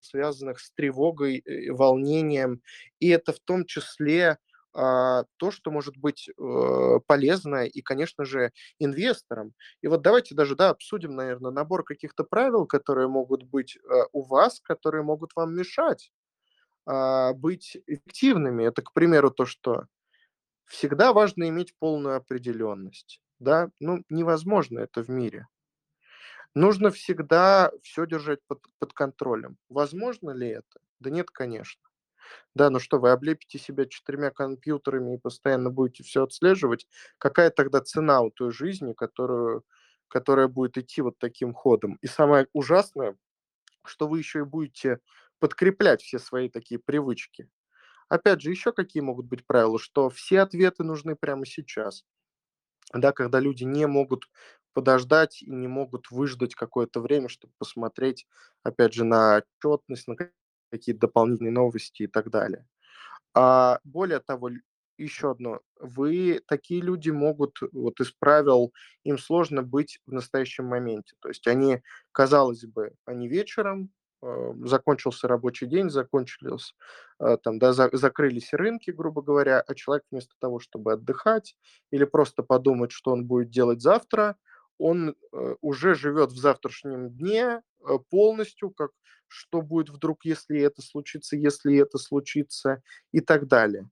Speaker 2: связанных с тревогой, э, волнением. И это в том числе а, то, что может быть э, полезно и, конечно же, инвесторам. И вот давайте даже да, обсудим, наверное, набор каких-то правил, которые могут быть э, у вас, которые могут вам мешать быть эффективными. Это, к примеру, то, что всегда важно иметь полную определенность да, ну, невозможно это в мире. Нужно всегда все держать под, под контролем. Возможно ли это? Да нет, конечно. Да, ну что, вы облепите себя четырьмя компьютерами и постоянно будете все отслеживать? Какая тогда цена у той жизни, которую, которая будет идти вот таким ходом? И самое ужасное, что вы еще и будете подкреплять все свои такие привычки. Опять же, еще какие могут быть правила, что все ответы нужны прямо сейчас да, когда люди не могут подождать и не могут выждать какое-то время, чтобы посмотреть, опять же, на отчетность, на какие-то дополнительные новости и так далее. А более того, еще одно. Вы такие люди могут, вот из правил, им сложно быть в настоящем моменте. То есть они, казалось бы, они вечером, закончился рабочий день, закончились, э, там, да, за, закрылись рынки, грубо говоря, а человек вместо того, чтобы отдыхать или просто подумать, что он будет делать завтра, он э, уже живет в завтрашнем дне э, полностью, как что будет вдруг, если это случится, если это случится и так далее.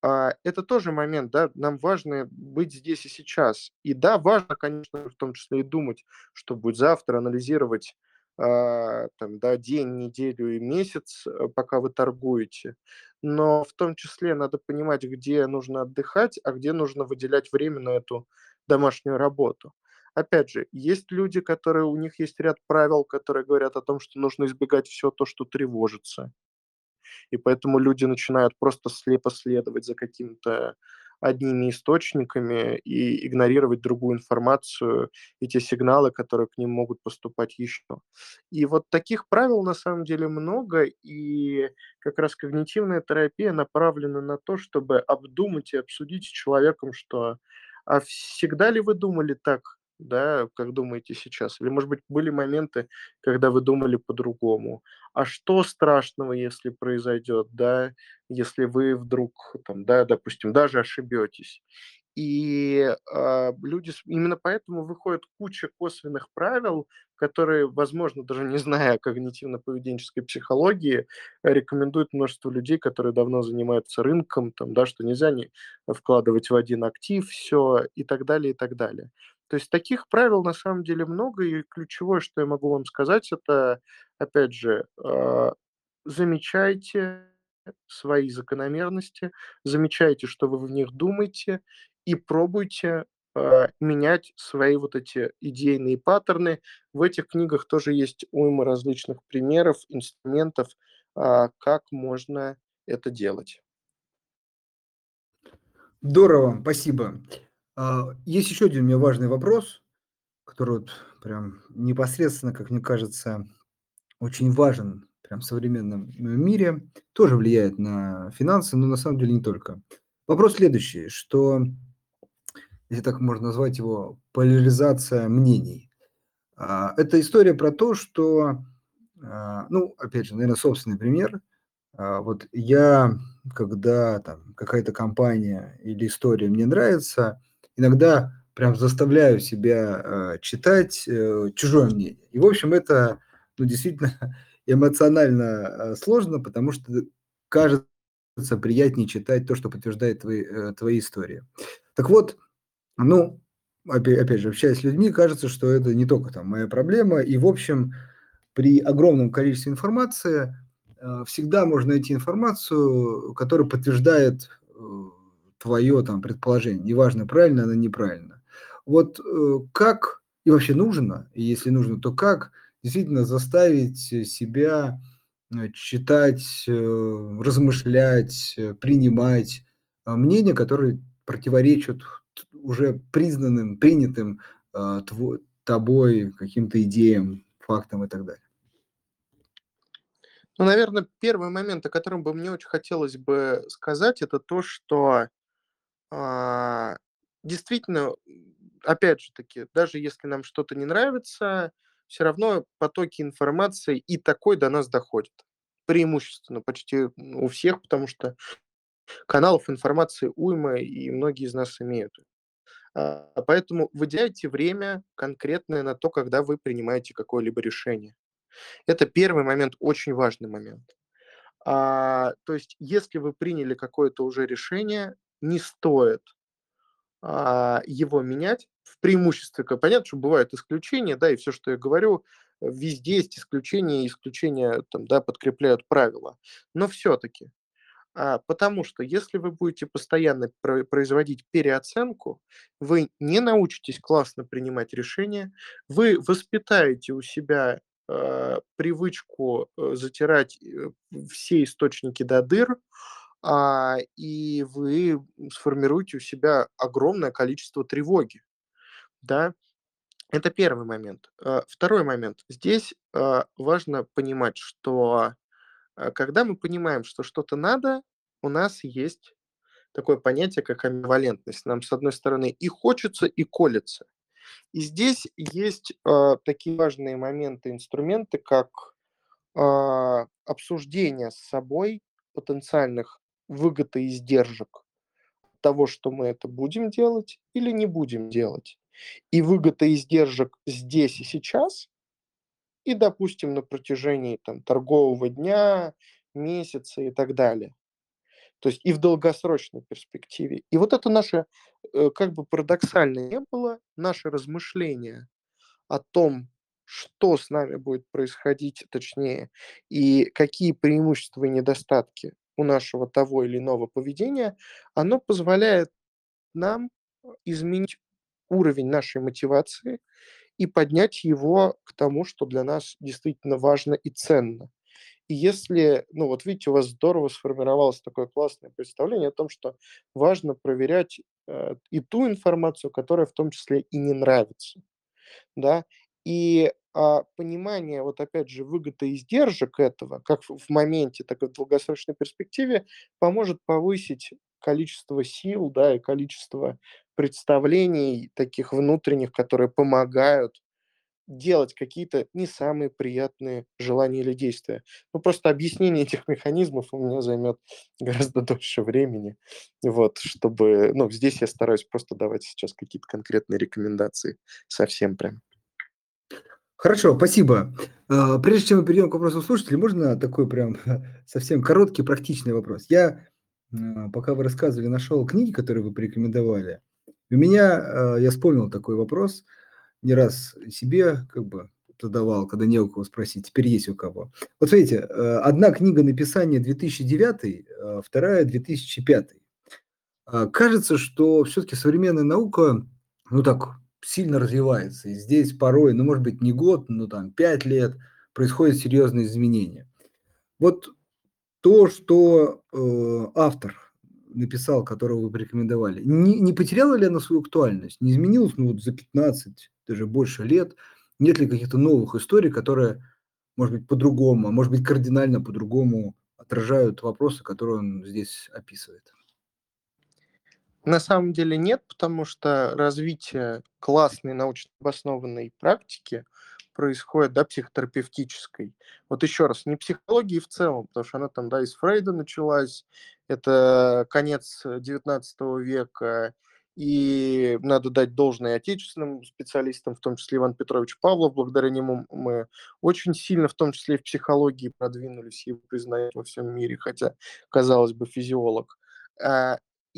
Speaker 2: А, это тоже момент, да, нам важно быть здесь и сейчас. И да, важно, конечно, в том числе и думать, что будет завтра, анализировать там, да, день, неделю и месяц, э, пока вы торгуете. Но в том числе надо понимать, где нужно отдыхать, а где нужно выделять время на эту домашнюю работу. Опять же, есть люди, которые, у них есть ряд правил, которые говорят о том, что нужно избегать все то, что тревожится и поэтому люди начинают просто слепо следовать за каким-то одними источниками и игнорировать другую информацию и те сигналы, которые к ним могут поступать еще. И вот таких правил на самом деле много, и как раз когнитивная терапия направлена на то, чтобы обдумать и обсудить с человеком, что а всегда ли вы думали так, да, как думаете сейчас? Или, может быть, были моменты, когда вы думали по-другому? А что страшного, если произойдет, да, если вы вдруг, там, да, допустим, даже ошибетесь? И, а, люди именно поэтому выходит куча косвенных правил, которые, возможно, даже не зная когнитивно-поведенческой психологии, рекомендуют множество людей, которые давно занимаются рынком, там, да, что нельзя не вкладывать в один актив всё и так далее, и так далее. То есть таких правил на самом деле много, и ключевое, что я могу вам сказать, это, опять же, а, замечайте свои закономерности, замечайте, что вы в них думаете, и пробуйте, а, менять свои вот эти идейные паттерны. В этих книгах тоже есть уйма различных примеров, инструментов, а, как можно это делать.
Speaker 1: Здорово, спасибо. А, есть еще один у меня важный вопрос, который вот прям непосредственно, как мне кажется, очень важен прям в современном, м мире, тоже влияет на финансы, но на самом деле не только. Вопрос следующий, что, если так можно назвать его, поляризация мнений. А, это история про то, что, а, ну, опять же, наверно, собственный пример. Вот я, когда там какая-то компания или история мне нравится, иногда прям заставляю себя, а, читать, э, чужое мнение. И, в общем, это, ну, действительно эмоционально, а, сложно, потому что кажется приятнее читать то, что подтверждает твои, э, твои истории. Так вот, ну, опя опять же, общаясь с людьми, кажется, что это не только там моя проблема. И, в общем, при огромном количестве информации, а, всегда можно найти информацию, которая подтверждает, э, твое там предположение, неважно, правильно оно, неправильно. Вот, э, как и вообще нужно, и если нужно, то как действительно заставить себя, э, читать, э, размышлять, э, принимать, мнения, которые противоречат уже признанным, принятым, тво тобой каким-то идеям, фактам и так далее?
Speaker 2: Ну, наверно, первый момент, о котором бы мне очень хотелось бы сказать, это то, что, а, действительно, опять же таки, даже если нам что-то не нравится, всё равно потоки информации и такой до нас доходят. Преимущественно почти, у всех, потому что каналов информации уйма, и многие из нас имеют. А, поэтому выделяйте время конкретное на то, когда вы принимаете какое-либо решение. Это первый момент, очень важный момент. А, то есть, если вы приняли какое-то уже решение, не стоит, а, его менять. В преимуществе, понятно, что бывают исключения, да, и всё, что я говорю, везде есть исключения, исключения там, да, подкрепляют правила. Но всё-таки, а, потому что если вы будете постоянно про производить переоценку, вы не научитесь классно принимать решения, вы воспитаете у себя, а, привычку, э, затирать, э, все источники до дыр, а, и вы, сформируете у себя огромное количество тревоги, да. Это первый момент. А, второй момент. Здесь, а, важно понимать, что, а, когда мы понимаем, что что-то надо, у нас есть такое понятие, как амбивалентность. Нам, с одной стороны, и хочется, и колется. И здесь есть, такие важные моменты, инструменты, как, обсуждение с собой потенциальных выгод и издержек того, что мы это будем делать или не будем делать. И выгод и издержек здесь и сейчас, и, допустим, на протяжении там торгового дня, месяца и так далее. То есть и в долгосрочной перспективе. И вот это наше, э, как бы парадоксально не было, наше размышление о том, что с нами будет происходить, точнее, и какие преимущества и недостатки у нашего того или иного поведения, оно позволяет нам, э, изменить уровень нашей мотивации и поднять его к тому, что для нас действительно важно и ценно. И если, ну, вот видите, у вас здорово сформировалось такое классное представление о том, что важно проверять, э, и ту информацию, которая в том числе и не нравится, да. И, а, понимание, вот опять же, выгод и издержек этого, как в в моменте, так и в долгосрочной перспективе, поможет повысить количество сил, да, и количество представлений таких внутренних, которые помогают делать какие-то не самые приятные желания или действия. Ну, просто объяснение этих механизмов у меня займет гораздо дольше времени. Вот, чтобы... Ну, здесь я стараюсь просто давать сейчас какие-то конкретные рекомендации. Совсем прям.
Speaker 1: Хорошо, спасибо. А, прежде чем мы перейдем к вопросу слушателей, можно такой прям совсем короткий, практичный вопрос? Я, а, пока вы рассказывали, нашел книги, которые вы порекомендовали. У меня, а, я вспомнил такой вопрос, не раз себе как бы задавал, когда не у кого спросить, теперь есть у кого. Вот смотрите, одна книга написания 2009, вторая 2005. Кажется, что все-таки современная наука, ну так, сильно развивается. И здесь порой, ну, может быть, не год, но там пять лет происходят серьезные изменения. Вот то, что э, автор написал, которого вы порекомендовали, не, не потеряла ли она свою актуальность? Не изменилась, ну, вот за 15, даже больше лет? Нет ли каких-то новых историй, которые, может быть, по-другому, а может быть, кардинально по-другому отражают вопросы, которые он здесь описывает?
Speaker 2: На самом деле нет, потому что развитие классной научно обоснованной практики происходит, да, психотерапевтической. Вот еще раз, не психологии в целом, потому что она там, да, из Фрейда началась, это конец XIX века, и надо дать должное отечественным специалистам, в том числе Иван Петрович Павлов, благодаря нему мы очень сильно, в том числе и в психологии, продвинулись, его признают во всем мире, хотя, казалось бы, физиолог.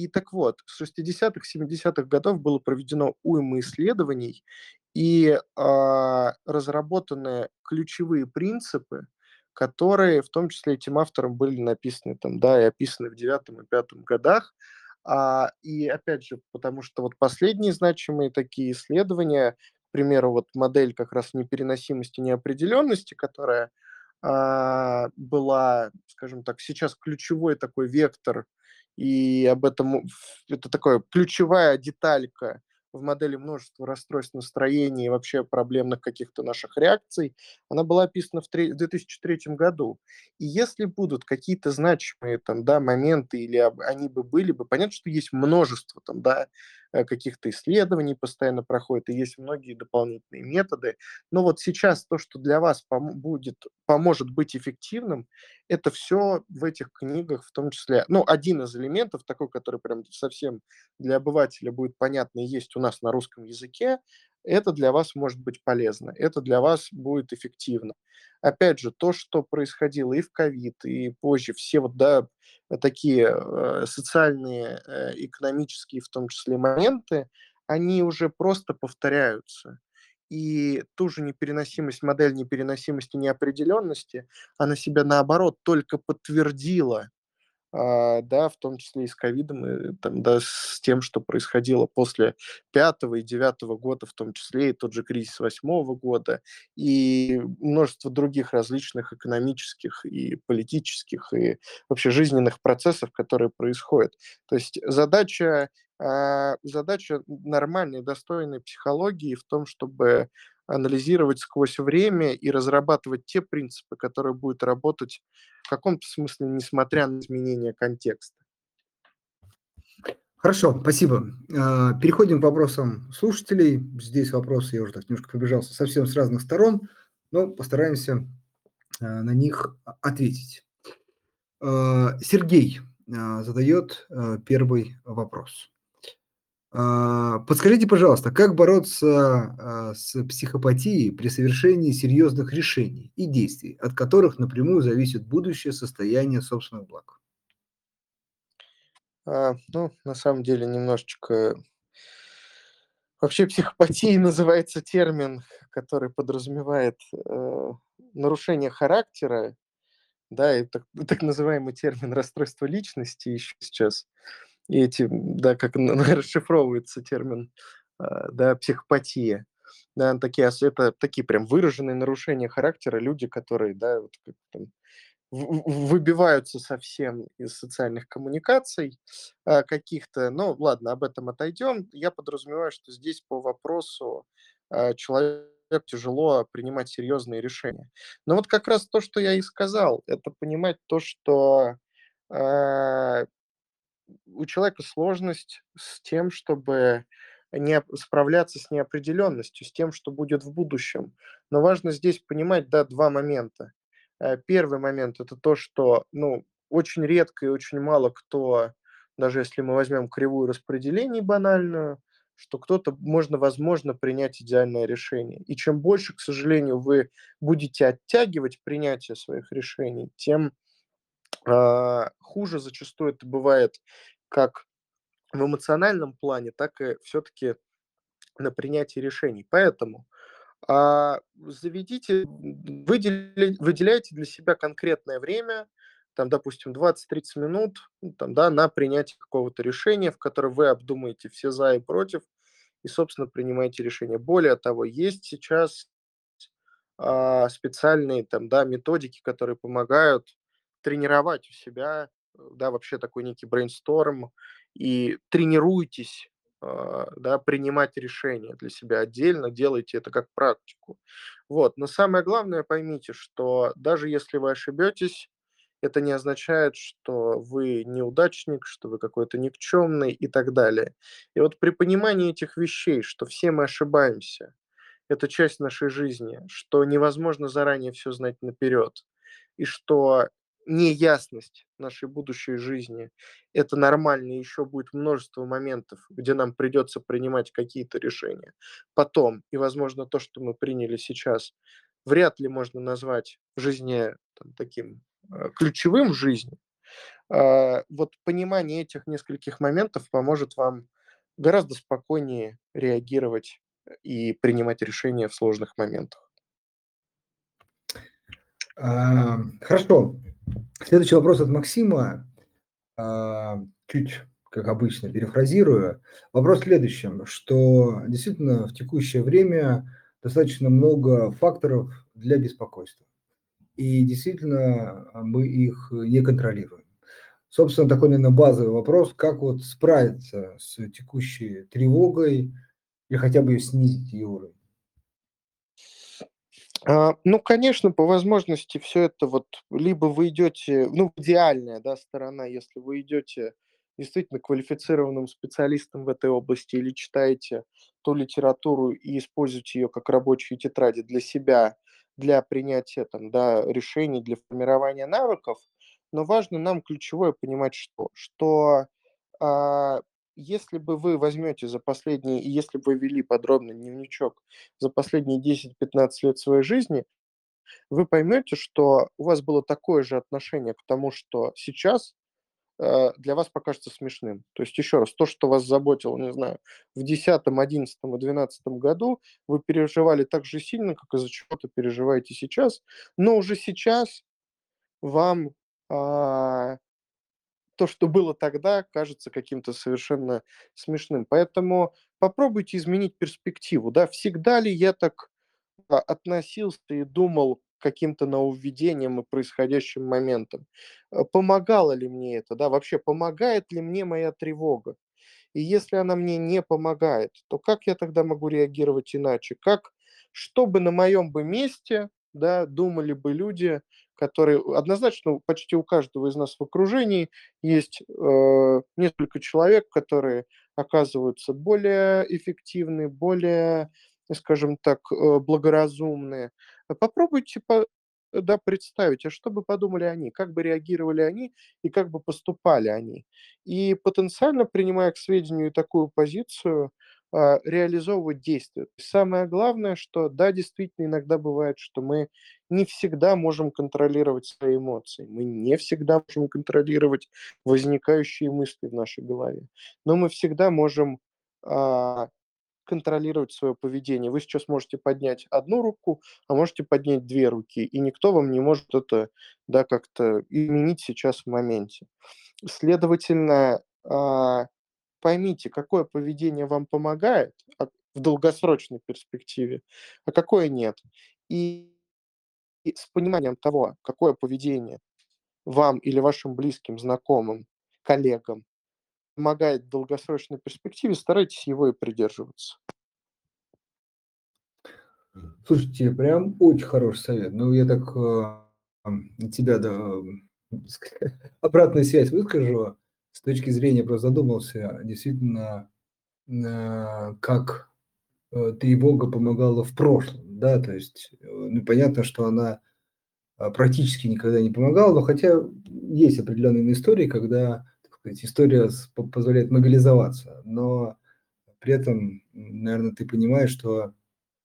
Speaker 2: И так вот, с 60-х, 70-х годов было проведено уйма исследований и а, разработаны ключевые принципы, которые в том числе этим автором были написаны там, да, и описаны в девятом и пятом годах. А, и опять же, потому что вот последние значимые такие исследования, к примеру, вот модель как раз непереносимости неопределенности, которая а, была, скажем так, сейчас ключевой такой вектор и об этом это такая ключевая деталька в модели множества расстройств настроения и вообще проблемных каких-то наших реакций, она была описана в 2003 году. И если будут какие-то значимые там, да, моменты, или они бы были бы, понятно, что есть множество там, да, каких-то исследований постоянно проходит, и есть многие дополнительные методы. Но вот сейчас то, что для вас пом- будет, поможет быть эффективным, это все в этих книгах, в том числе, ну, один из элементов, такой, который прям совсем для обывателя будет понятно, есть у нас на русском языке, это для вас может быть полезно, это для вас будет эффективно. Опять же, то, что происходило и в ковид, и позже, все вот, да, такие э, социальные, э, экономические в том числе моменты, они уже просто повторяются. И ту же непереносимость, модель непереносимости неопределенности, она себя наоборот только подтвердила да, в том числе и с ковидом, и там, да, с тем, что происходило после пятого и девятого года, в том числе и тот же кризис восьмого года, и множество других различных экономических и политических, и вообще жизненных процессов, которые происходят. То есть задача, а, задача нормальной, достойной психологии в том, чтобы анализировать сквозь время и разрабатывать те принципы, которые будут работать в каком-то смысле, несмотря на изменение контекста.
Speaker 1: Хорошо, спасибо. А, переходим к вопросам слушателей. Здесь вопросы, я уже так немножко побежался, совсем с разных сторон, но постараемся а, на них ответить. А, Сергей задает первый вопрос. А, подскажите, пожалуйста, как бороться а, с психопатией при совершении серьезных решений и действий, от которых напрямую зависит будущее состояние собственных благ?
Speaker 2: А, ну, на самом деле, немножечко... Вообще психопатией называется термин, который подразумевает э, нарушение характера, да, и так, так называемый термин расстройство личности еще сейчас и эти, да, как расшифровывается термин, а, да, психопатия. Да, такие, это такие прям выраженные нарушения характера, люди, которые, да, вот как там, выбиваются совсем из социальных коммуникаций а, каких-то. Ну, ладно, об этом отойдем. Я подразумеваю, что здесь по вопросу а, человек тяжело принимать серьезные решения. Но вот как раз то, что я и сказал, это понимать то, что у человека сложность с тем, чтобы не справляться с неопределенностью, с тем, что будет в будущем. Но важно здесь понимать, да, два момента. Э, первый момент– это то, что, ну, очень редко и очень мало кто, даже если мы возьмем кривую распределений банальную, что кто-то, можно, возможно, принять идеальное решение. И чем больше, к сожалению, вы будете оттягивать принятие своих решений, тем э, хуже зачастую это бывает как в эмоциональном плане, так и все-таки на принятие решений. Поэтому а, заведите, выдели, выделяйте для себя конкретное время, там, допустим, 20-30 минут ну, там, да, на принятие какого-то решения, в котором вы обдумаете все за и против, и, собственно, принимаете решение. Более того, есть сейчас а, специальные там, да, методики, которые помогают тренировать у себя, да, вообще такой некий брейнсторм, и тренируйтесь а, да, принимать решения для себя отдельно, делайте это как практику. Вот. Но самое главное, поймите, что даже если вы ошибетесь, это не означает, что вы неудачник, что вы какой-то никчемный и так далее. И вот при понимании этих вещей, что все мы ошибаемся, это часть нашей жизни, что невозможно заранее все знать наперед, и что неясность нашей будущей жизни. Это нормально, еще будет множество моментов, где нам придется принимать какие-то решения. Потом, и, возможно, то, что мы приняли сейчас, вряд ли можно назвать в жизни там, таким э, ключевым в жизни. Э, вот понимание этих нескольких моментов поможет вам гораздо спокойнее реагировать и принимать решения в сложных моментах.
Speaker 1: А, хорошо. Следующий вопрос от Максима. А, чуть, как обычно, перефразирую. Вопрос в следующем, что действительно в текущее время достаточно много факторов для беспокойства. И действительно мы их не контролируем. Собственно, такой, наверное, базовый вопрос, как вот справиться с текущей тревогой или хотя бы снизить ее уровень.
Speaker 2: А, ну, конечно, по возможности все это вот либо вы идете, ну, идеальная, да, сторона, если вы идете действительно квалифицированным специалистом в этой области или читаете ту литературу и используете ее как рабочие тетради для себя, для принятия там, да, решений, для формирования навыков. Но важно нам ключевое понимать, что, что а, если бы вы возьмете за последние, если бы вы вели подробный дневничок за последние 10-15 лет своей жизни, вы поймете, что у вас было такое же отношение к тому, что сейчас э, для вас покажется смешным. То есть, еще раз, то, что вас заботило, не знаю, в 10, 11 и 12 году, вы переживали так же сильно, как из-за чего-то переживаете сейчас, но уже сейчас вам а, то, что было тогда, кажется каким-то совершенно смешным. Поэтому попробуйте изменить перспективу. Да? Всегда ли я так а, относился и думал каким-то нововведениям и происходящим моментам? Э, помогало ли мне это? Да? Вообще, помогает ли мне моя тревога? И если она мне не помогает, то как я тогда могу реагировать иначе? Как, чтобы на моем бы месте да, думали бы люди, которые однозначно почти у каждого из нас в окружении есть э, несколько человек, которые оказываются более эффективны, более, скажем так, э, благоразумные. Попробуйте по, да, представить, а что бы подумали они, как бы реагировали они и как бы поступали они. И потенциально, принимая к сведению такую позицию, реализовывать действия. Самое главное, что да, действительно, иногда бывает, что мы не всегда можем контролировать свои эмоции, мы не всегда можем контролировать возникающие мысли в нашей голове, но мы всегда можем а, контролировать свое поведение. Вы сейчас можете поднять одну руку, а можете поднять две руки, и никто вам не может это да, как-то изменить сейчас в моменте. Следовательно, а, поймите, какое поведение вам помогает а, в долгосрочной перспективе, а какое нет. И, и с пониманием того, какое поведение вам или вашим близким, знакомым, коллегам помогает в долгосрочной перспективе, старайтесь его и придерживаться.
Speaker 1: Слушайте, прям очень хороший совет. Ну, я так э, тебя да, обратную связь выскажу с точки зрения, просто задумался, действительно, э, как э, тревога помогала в прошлом, да, то есть, э, ну, понятно, что она практически никогда не помогала, но хотя есть определенные истории, когда, так сказать, история позволяет мобилизоваться, но при этом, наверное, ты понимаешь, что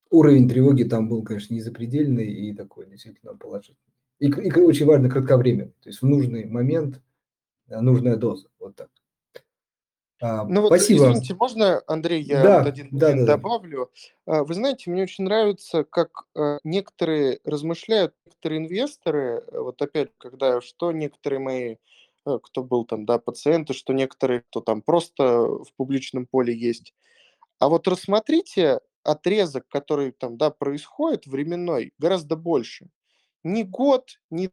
Speaker 1: уровень тревоги там был, конечно, не запредельный и такой действительно положительный. И, и очень важно кратковременный, то есть в нужный момент нужная доза, вот так.
Speaker 2: А, ну вот, спасибо. извините, можно, Андрей, я да, вот один да, да, добавлю? Да. Вы знаете, мне очень нравится, как э, некоторые размышляют, некоторые инвесторы, э, вот опять, когда что некоторые мои, э, кто был там, да, пациенты, что некоторые, кто там просто в публичном поле есть. А вот рассмотрите отрезок, который там, да, происходит, временной, гораздо больше. Не год, не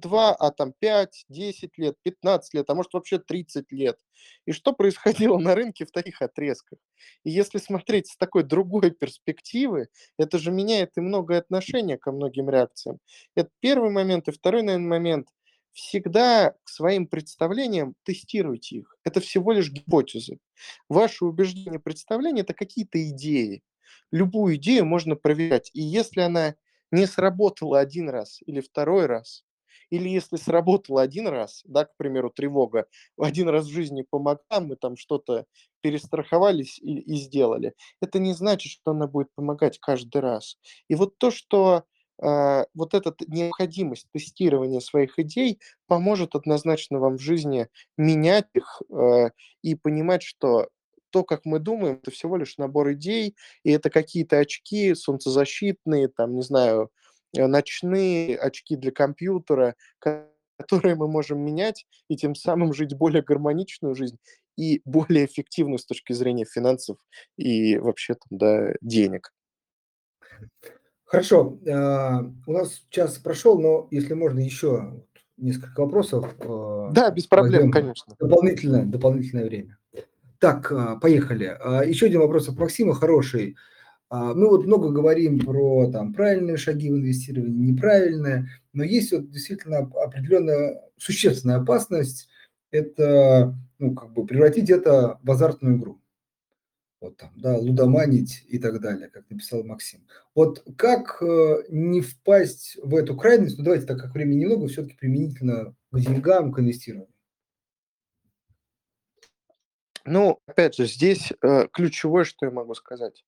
Speaker 2: 2, а там 5, 10 лет, 15 лет, а может вообще 30 лет. И что происходило на рынке в таких отрезках? И если смотреть с такой другой перспективы, это же меняет и многое отношение ко многим реакциям. Это первый момент. И второй, наверное, момент. Всегда к своим представлениям тестируйте их. Это всего лишь гипотезы. Ваши убеждения, представления – это какие-то идеи. Любую идею можно проверять. И если она не сработала один раз или второй раз, или если сработало один раз, да, к примеру, тревога, один раз в жизни помогла, мы там что-то перестраховались и, и сделали, это не значит, что она будет помогать каждый раз. И вот то, что э, вот эта необходимость тестирования своих идей поможет однозначно вам в жизни менять их э, и понимать, что то, как мы думаем, это всего лишь набор идей, и это какие-то очки солнцезащитные, там, не знаю, ночные очки для компьютера, которые мы можем менять и тем самым жить более гармоничную жизнь и более эффективную с точки зрения финансов и вообще там, да, денег.
Speaker 1: Хорошо. А, у нас час прошел, но если можно еще несколько вопросов.
Speaker 2: Э, да, без проблем, конечно.
Speaker 1: Дополнительное, дополнительное время. Так, а, поехали. А, еще один вопрос от Максима, хороший. А, мы вот много говорим про там, правильные шаги в инвестировании, неправильные, но есть вот действительно определенная существенная опасность – это ну, как бы превратить это в азартную игру. Вот там, да, лудоманить и так далее, как написал Максим. Вот как э, не впасть в эту крайность, ну давайте, так как времени немного, все-таки применительно к деньгам, к инвестированию.
Speaker 2: Ну, опять же, здесь э, ключевое, что я могу сказать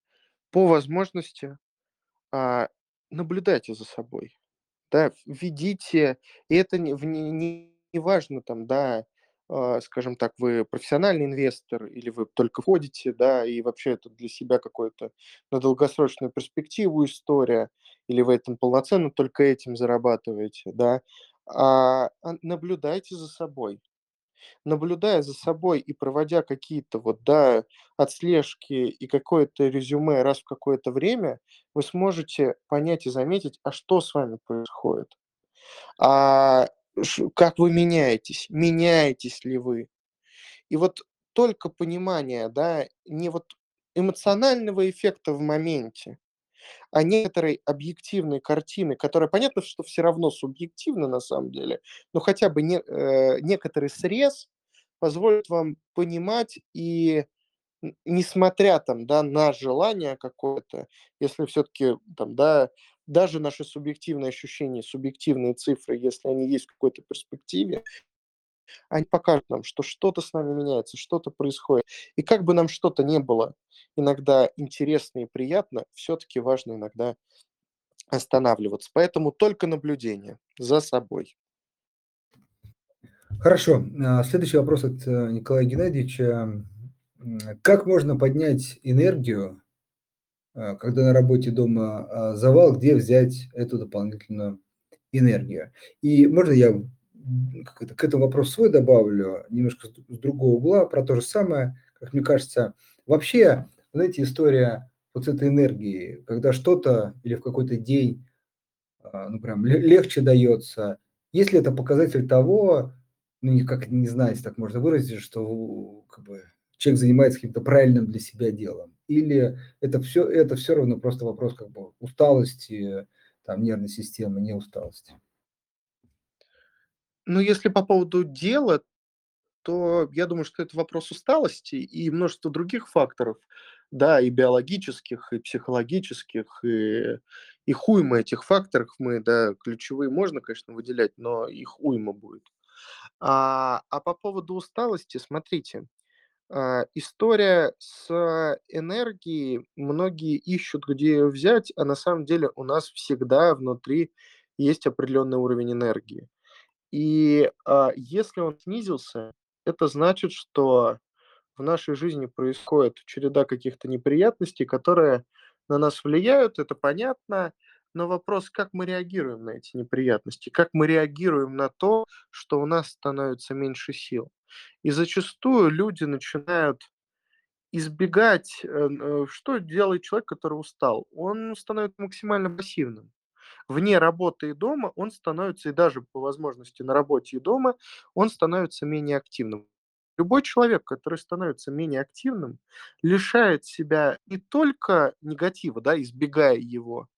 Speaker 2: по возможности, а, наблюдайте за собой, да, ведите, и это не, не, не важно там, да, а, скажем так, вы профессиональный инвестор или вы только входите, да, и вообще это для себя какое-то на долгосрочную перспективу история, или вы этом полноценно только этим зарабатываете, да, а, а наблюдайте за собой, наблюдая за собой и проводя какие-то вот, да, отслежки и какое-то резюме раз в какое-то время, вы сможете понять и заметить, а что с вами происходит. А как вы меняетесь, меняетесь ли вы. И вот только понимание, да, не вот эмоционального эффекта в моменте, а некоторой объективной картины, которая, понятно, что все равно субъективна на самом деле, но хотя бы не, э, некоторый срез позволит вам понимать и несмотря там, да, на желание какое-то, если все-таки там, да, даже наши субъективные ощущения, субъективные цифры, если они есть в какой-то перспективе, они покажут нам, что что-то с нами меняется, что-то происходит. И как бы нам что-то не было иногда интересно и приятно, все-таки важно иногда останавливаться. Поэтому только наблюдение за собой.
Speaker 1: Хорошо. А, следующий вопрос от э, Николая Геннадьевича. Как можно поднять энергию, а, когда на работе дома а, завал, где взять эту дополнительную энергию? И можно я к этому вопросу свой добавлю, немножко с другого угла, про то же самое, как мне кажется. Вообще, знаете, история вот с этой энергией, когда что-то или в какой-то день, а, ну, прям легче дается, если это показатель того, ну, как, не знаю, если так можно выразить, что как бы, человек занимается каким-то правильным для себя делом. Или это все, это все равно просто вопрос как бы усталости, там, нервной системы, не усталости.
Speaker 2: Ну, если по поводу дела, то я думаю, что это вопрос усталости и множество других факторов, да, и биологических, и психологических, и их уйма этих факторов. Мы, да, ключевые можно, конечно, выделять, но их уйма будет. А, а по поводу усталости, смотрите, а, история с энергией, многие ищут, где ее взять, а на самом деле у нас всегда внутри есть определенный уровень энергии. И а, если он снизился, это значит, что в нашей жизни происходит череда каких-то неприятностей, которые на нас влияют, это понятно, но вопрос, как мы реагируем на эти неприятности, как мы реагируем на то, что у нас становится меньше сил. И зачастую люди начинают избегать, э, э, что делает человек, который устал? Он становится максимально пассивным. Вне работы и дома он становится, и даже по возможности на работе и дома, он становится менее активным. Любой человек, который становится менее активным, лишает себя не только негатива, да, избегая его,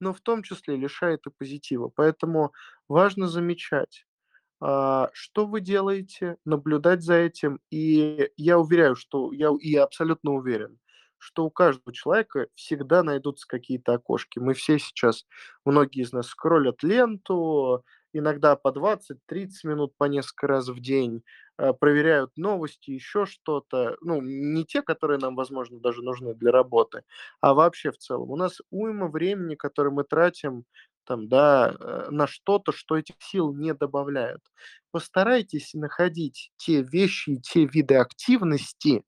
Speaker 2: но в том числе лишает и позитива. Поэтому важно замечать, а, что вы делаете, наблюдать за этим. И я уверяю, что я, и я абсолютно уверен, что у каждого человека всегда найдутся какие-то окошки. Мы все сейчас, многие из нас скроллят ленту, иногда по 20-30 минут по несколько раз в день, э, проверяют новости, еще что-то. Ну, не те, которые нам, возможно, даже нужны для работы, а вообще в целом. У нас уйма времени, которое мы тратим там, да, э, на что-то, что этих сил не добавляет. Постарайтесь находить те вещи и те виды активности,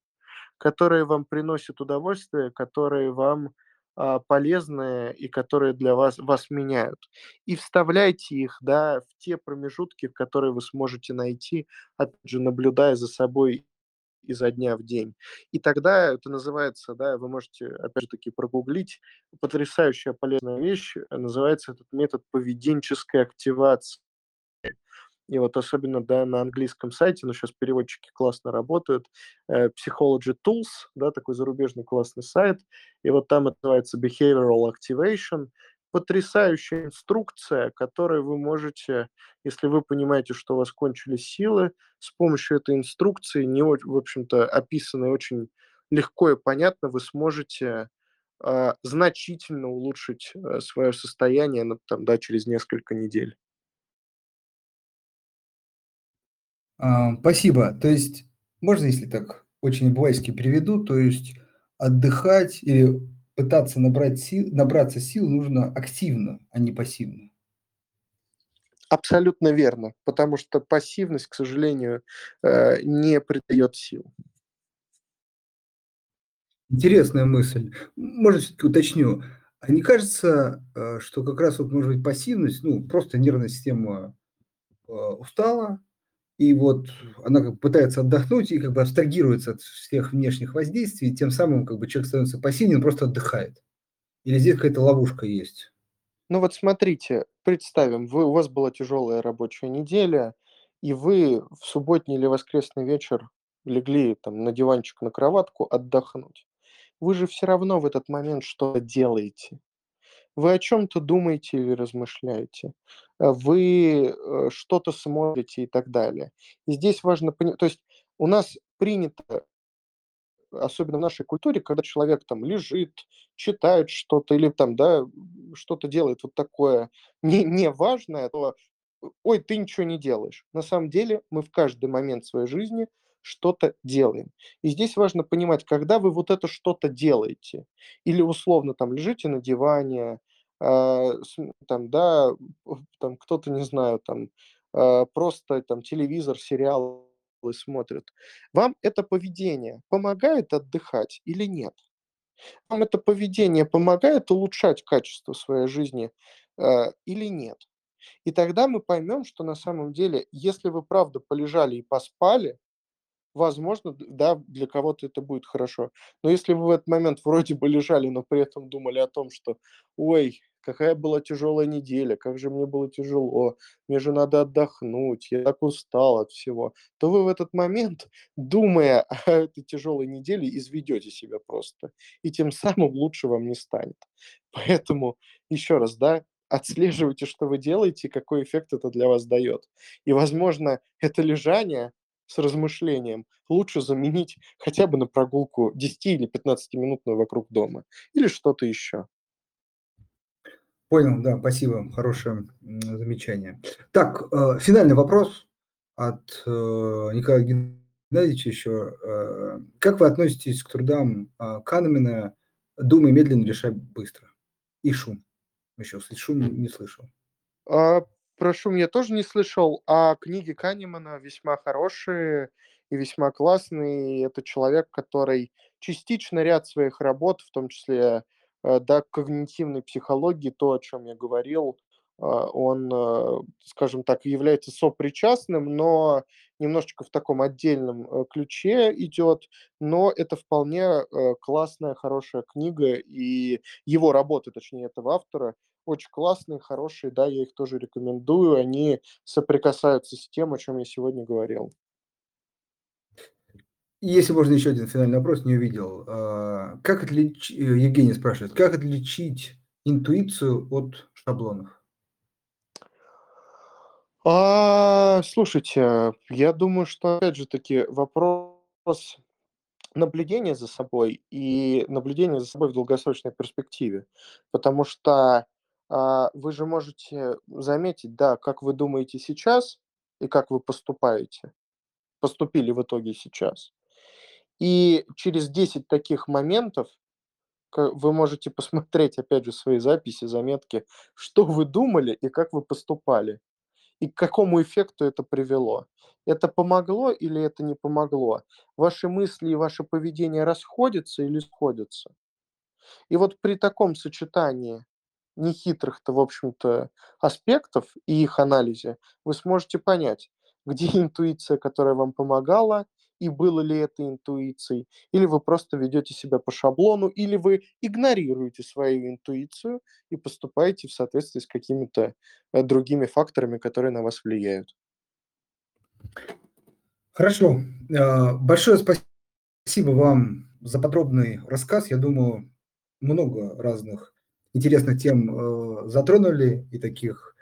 Speaker 2: которые вам приносят удовольствие, которые вам а, полезные и которые для вас вас меняют. И вставляйте их, да, в те промежутки, которые вы сможете найти, опять же, наблюдая за собой изо дня в день. И тогда это называется, да, вы можете, опять же таки, прогуглить, потрясающая полезная вещь, э, называется этот метод поведенческой активации. И вот особенно, да, на английском сайте, но сейчас переводчики классно работают, э, Psychology Tools, да, такой зарубежный классный сайт, и вот там называется Behavioral Activation, потрясающая инструкция, которой вы можете, если вы понимаете, что у вас кончились силы, с помощью этой инструкции, не, в общем-то, описанной очень легко и понятно, вы сможете э, значительно улучшить э, свое состояние ну, там, да, через несколько недель.
Speaker 1: Спасибо. То есть, можно, если так очень байски переведу, то есть отдыхать или пытаться набрать сил, набраться сил нужно активно, а не пассивно.
Speaker 2: Абсолютно верно, потому что пассивность, к сожалению, э, не придает сил.
Speaker 1: Интересная мысль. Можно все-таки уточню. А не кажется, э, что как раз вот может быть пассивность, ну, просто нервная система э, устала, и вот она как бы пытается отдохнуть и как бы абстрагируется от всех внешних воздействий, тем самым как бы человек становится пассивным, просто отдыхает. Или здесь какая-то ловушка есть?
Speaker 2: Ну вот смотрите, представим, вы, у вас была тяжелая рабочая неделя, и вы в субботний или воскресный вечер легли там на диванчик, на кроватку отдохнуть. Вы же все равно в этот момент что-то делаете. Вы о чем-то думаете или размышляете, э, вы, э, что-то смотрите и так далее. И здесь важно пони то есть у нас принято, особенно в нашей культуре, когда человек там лежит, читает что-то или там, да, что-то делает вот такое не неважное, то: "Ой, ты ничего не делаешь". На самом деле мы в каждый момент своей жизни что-то делаем. И здесь важно понимать, когда вы вот это что-то делаете или условно там лежите на диване, там, да, там кто-то, не знаю, там, а, просто там телевизор, сериалы смотрит. Вам это поведение помогает отдыхать или нет? Вам это поведение помогает улучшать качество своей жизни, а, или нет? И тогда мы поймем, что на самом деле, если вы правда полежали и поспали, Возможно, да, для кого-то это будет хорошо. Но если вы в этот момент вроде бы лежали, но при этом думали о том, что: "Ой, какая была тяжелая неделя, как же мне было тяжело, мне же надо отдохнуть, я так устал от всего", то вы в этот момент, думая о этой тяжелой неделе, изведете себя просто, и тем самым лучше вам не станет. Поэтому еще раз, да, отслеживайте, что вы делаете, какой эффект это для вас дает. И, возможно, это лежание с размышлением лучше заменить хотя бы на прогулку 10 или 15-минутную вокруг дома или что-то еще.
Speaker 1: Понял, да, спасибо, хорошее замечание. Так, э, финальный вопрос от э, Николая Геннадьевича еще. Э, как вы относитесь к трудам Канемана «Думай медленно, решай быстро» и «Шум»? Еще шум не слышал.
Speaker 2: А, про «Шум» я тоже не слышал, а книги Канемана весьма хорошие и весьма классные. Это человек, который частично ряд своих работ, в том числе Э, да, когнитивной психологии, то, о чем я говорил, а, он, э, скажем так, является сопричастным, но немножечко в таком отдельном э, ключе идет, но это вполне классная, хорошая книга, и его работы, точнее, этого автора, очень классные, хорошие, да, я их тоже рекомендую, они соприкасаются с тем, о чем я сегодня говорил.
Speaker 1: Если можно еще один финальный вопрос, не увидел. А, как отличить, э, Евгений спрашивает, как отличить интуицию от шаблонов?
Speaker 2: А, слушайте, я думаю, что опять же таки вопрос наблюдения за собой и наблюдения за собой в долгосрочной перспективе. Потому что а, вы же можете заметить, да, как вы думаете сейчас и как вы поступаете, поступили в итоге сейчас. И через 10 таких моментов вы можете посмотреть, опять же, свои записи, заметки, что вы думали и как вы поступали, и к какому эффекту это привело. Это помогло или это не помогло? Ваши мысли и ваше поведение расходятся или сходятся? И вот при таком сочетании нехитрых-то, в общем-то, аспектов и их анализе вы сможете понять, где интуиция, которая вам помогала, и было ли это интуицией, или вы просто ведете себя по шаблону, или вы игнорируете свою интуицию и поступаете в соответствии с какими-то э, другими факторами, которые на вас влияют.
Speaker 1: Хорошо. А, большое спасибо вам за подробный рассказ. Я думаю, много разных интересных тем э, затронули и таких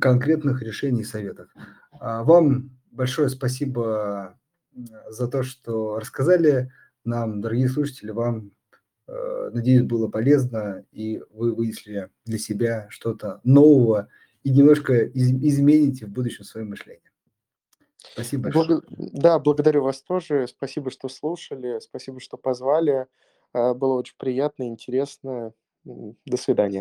Speaker 1: конкретных решений и советов. А, вам большое спасибо за то, что рассказали нам, дорогие слушатели, вам, э, надеюсь, было полезно, и вы выяснили для себя что-то нового и немножко измените в будущем свое мышление.
Speaker 2: Спасибо большое. Благ... Да, благодарю вас тоже. Спасибо, что слушали, спасибо, что позвали. Э, было очень приятно, интересно. До свидания.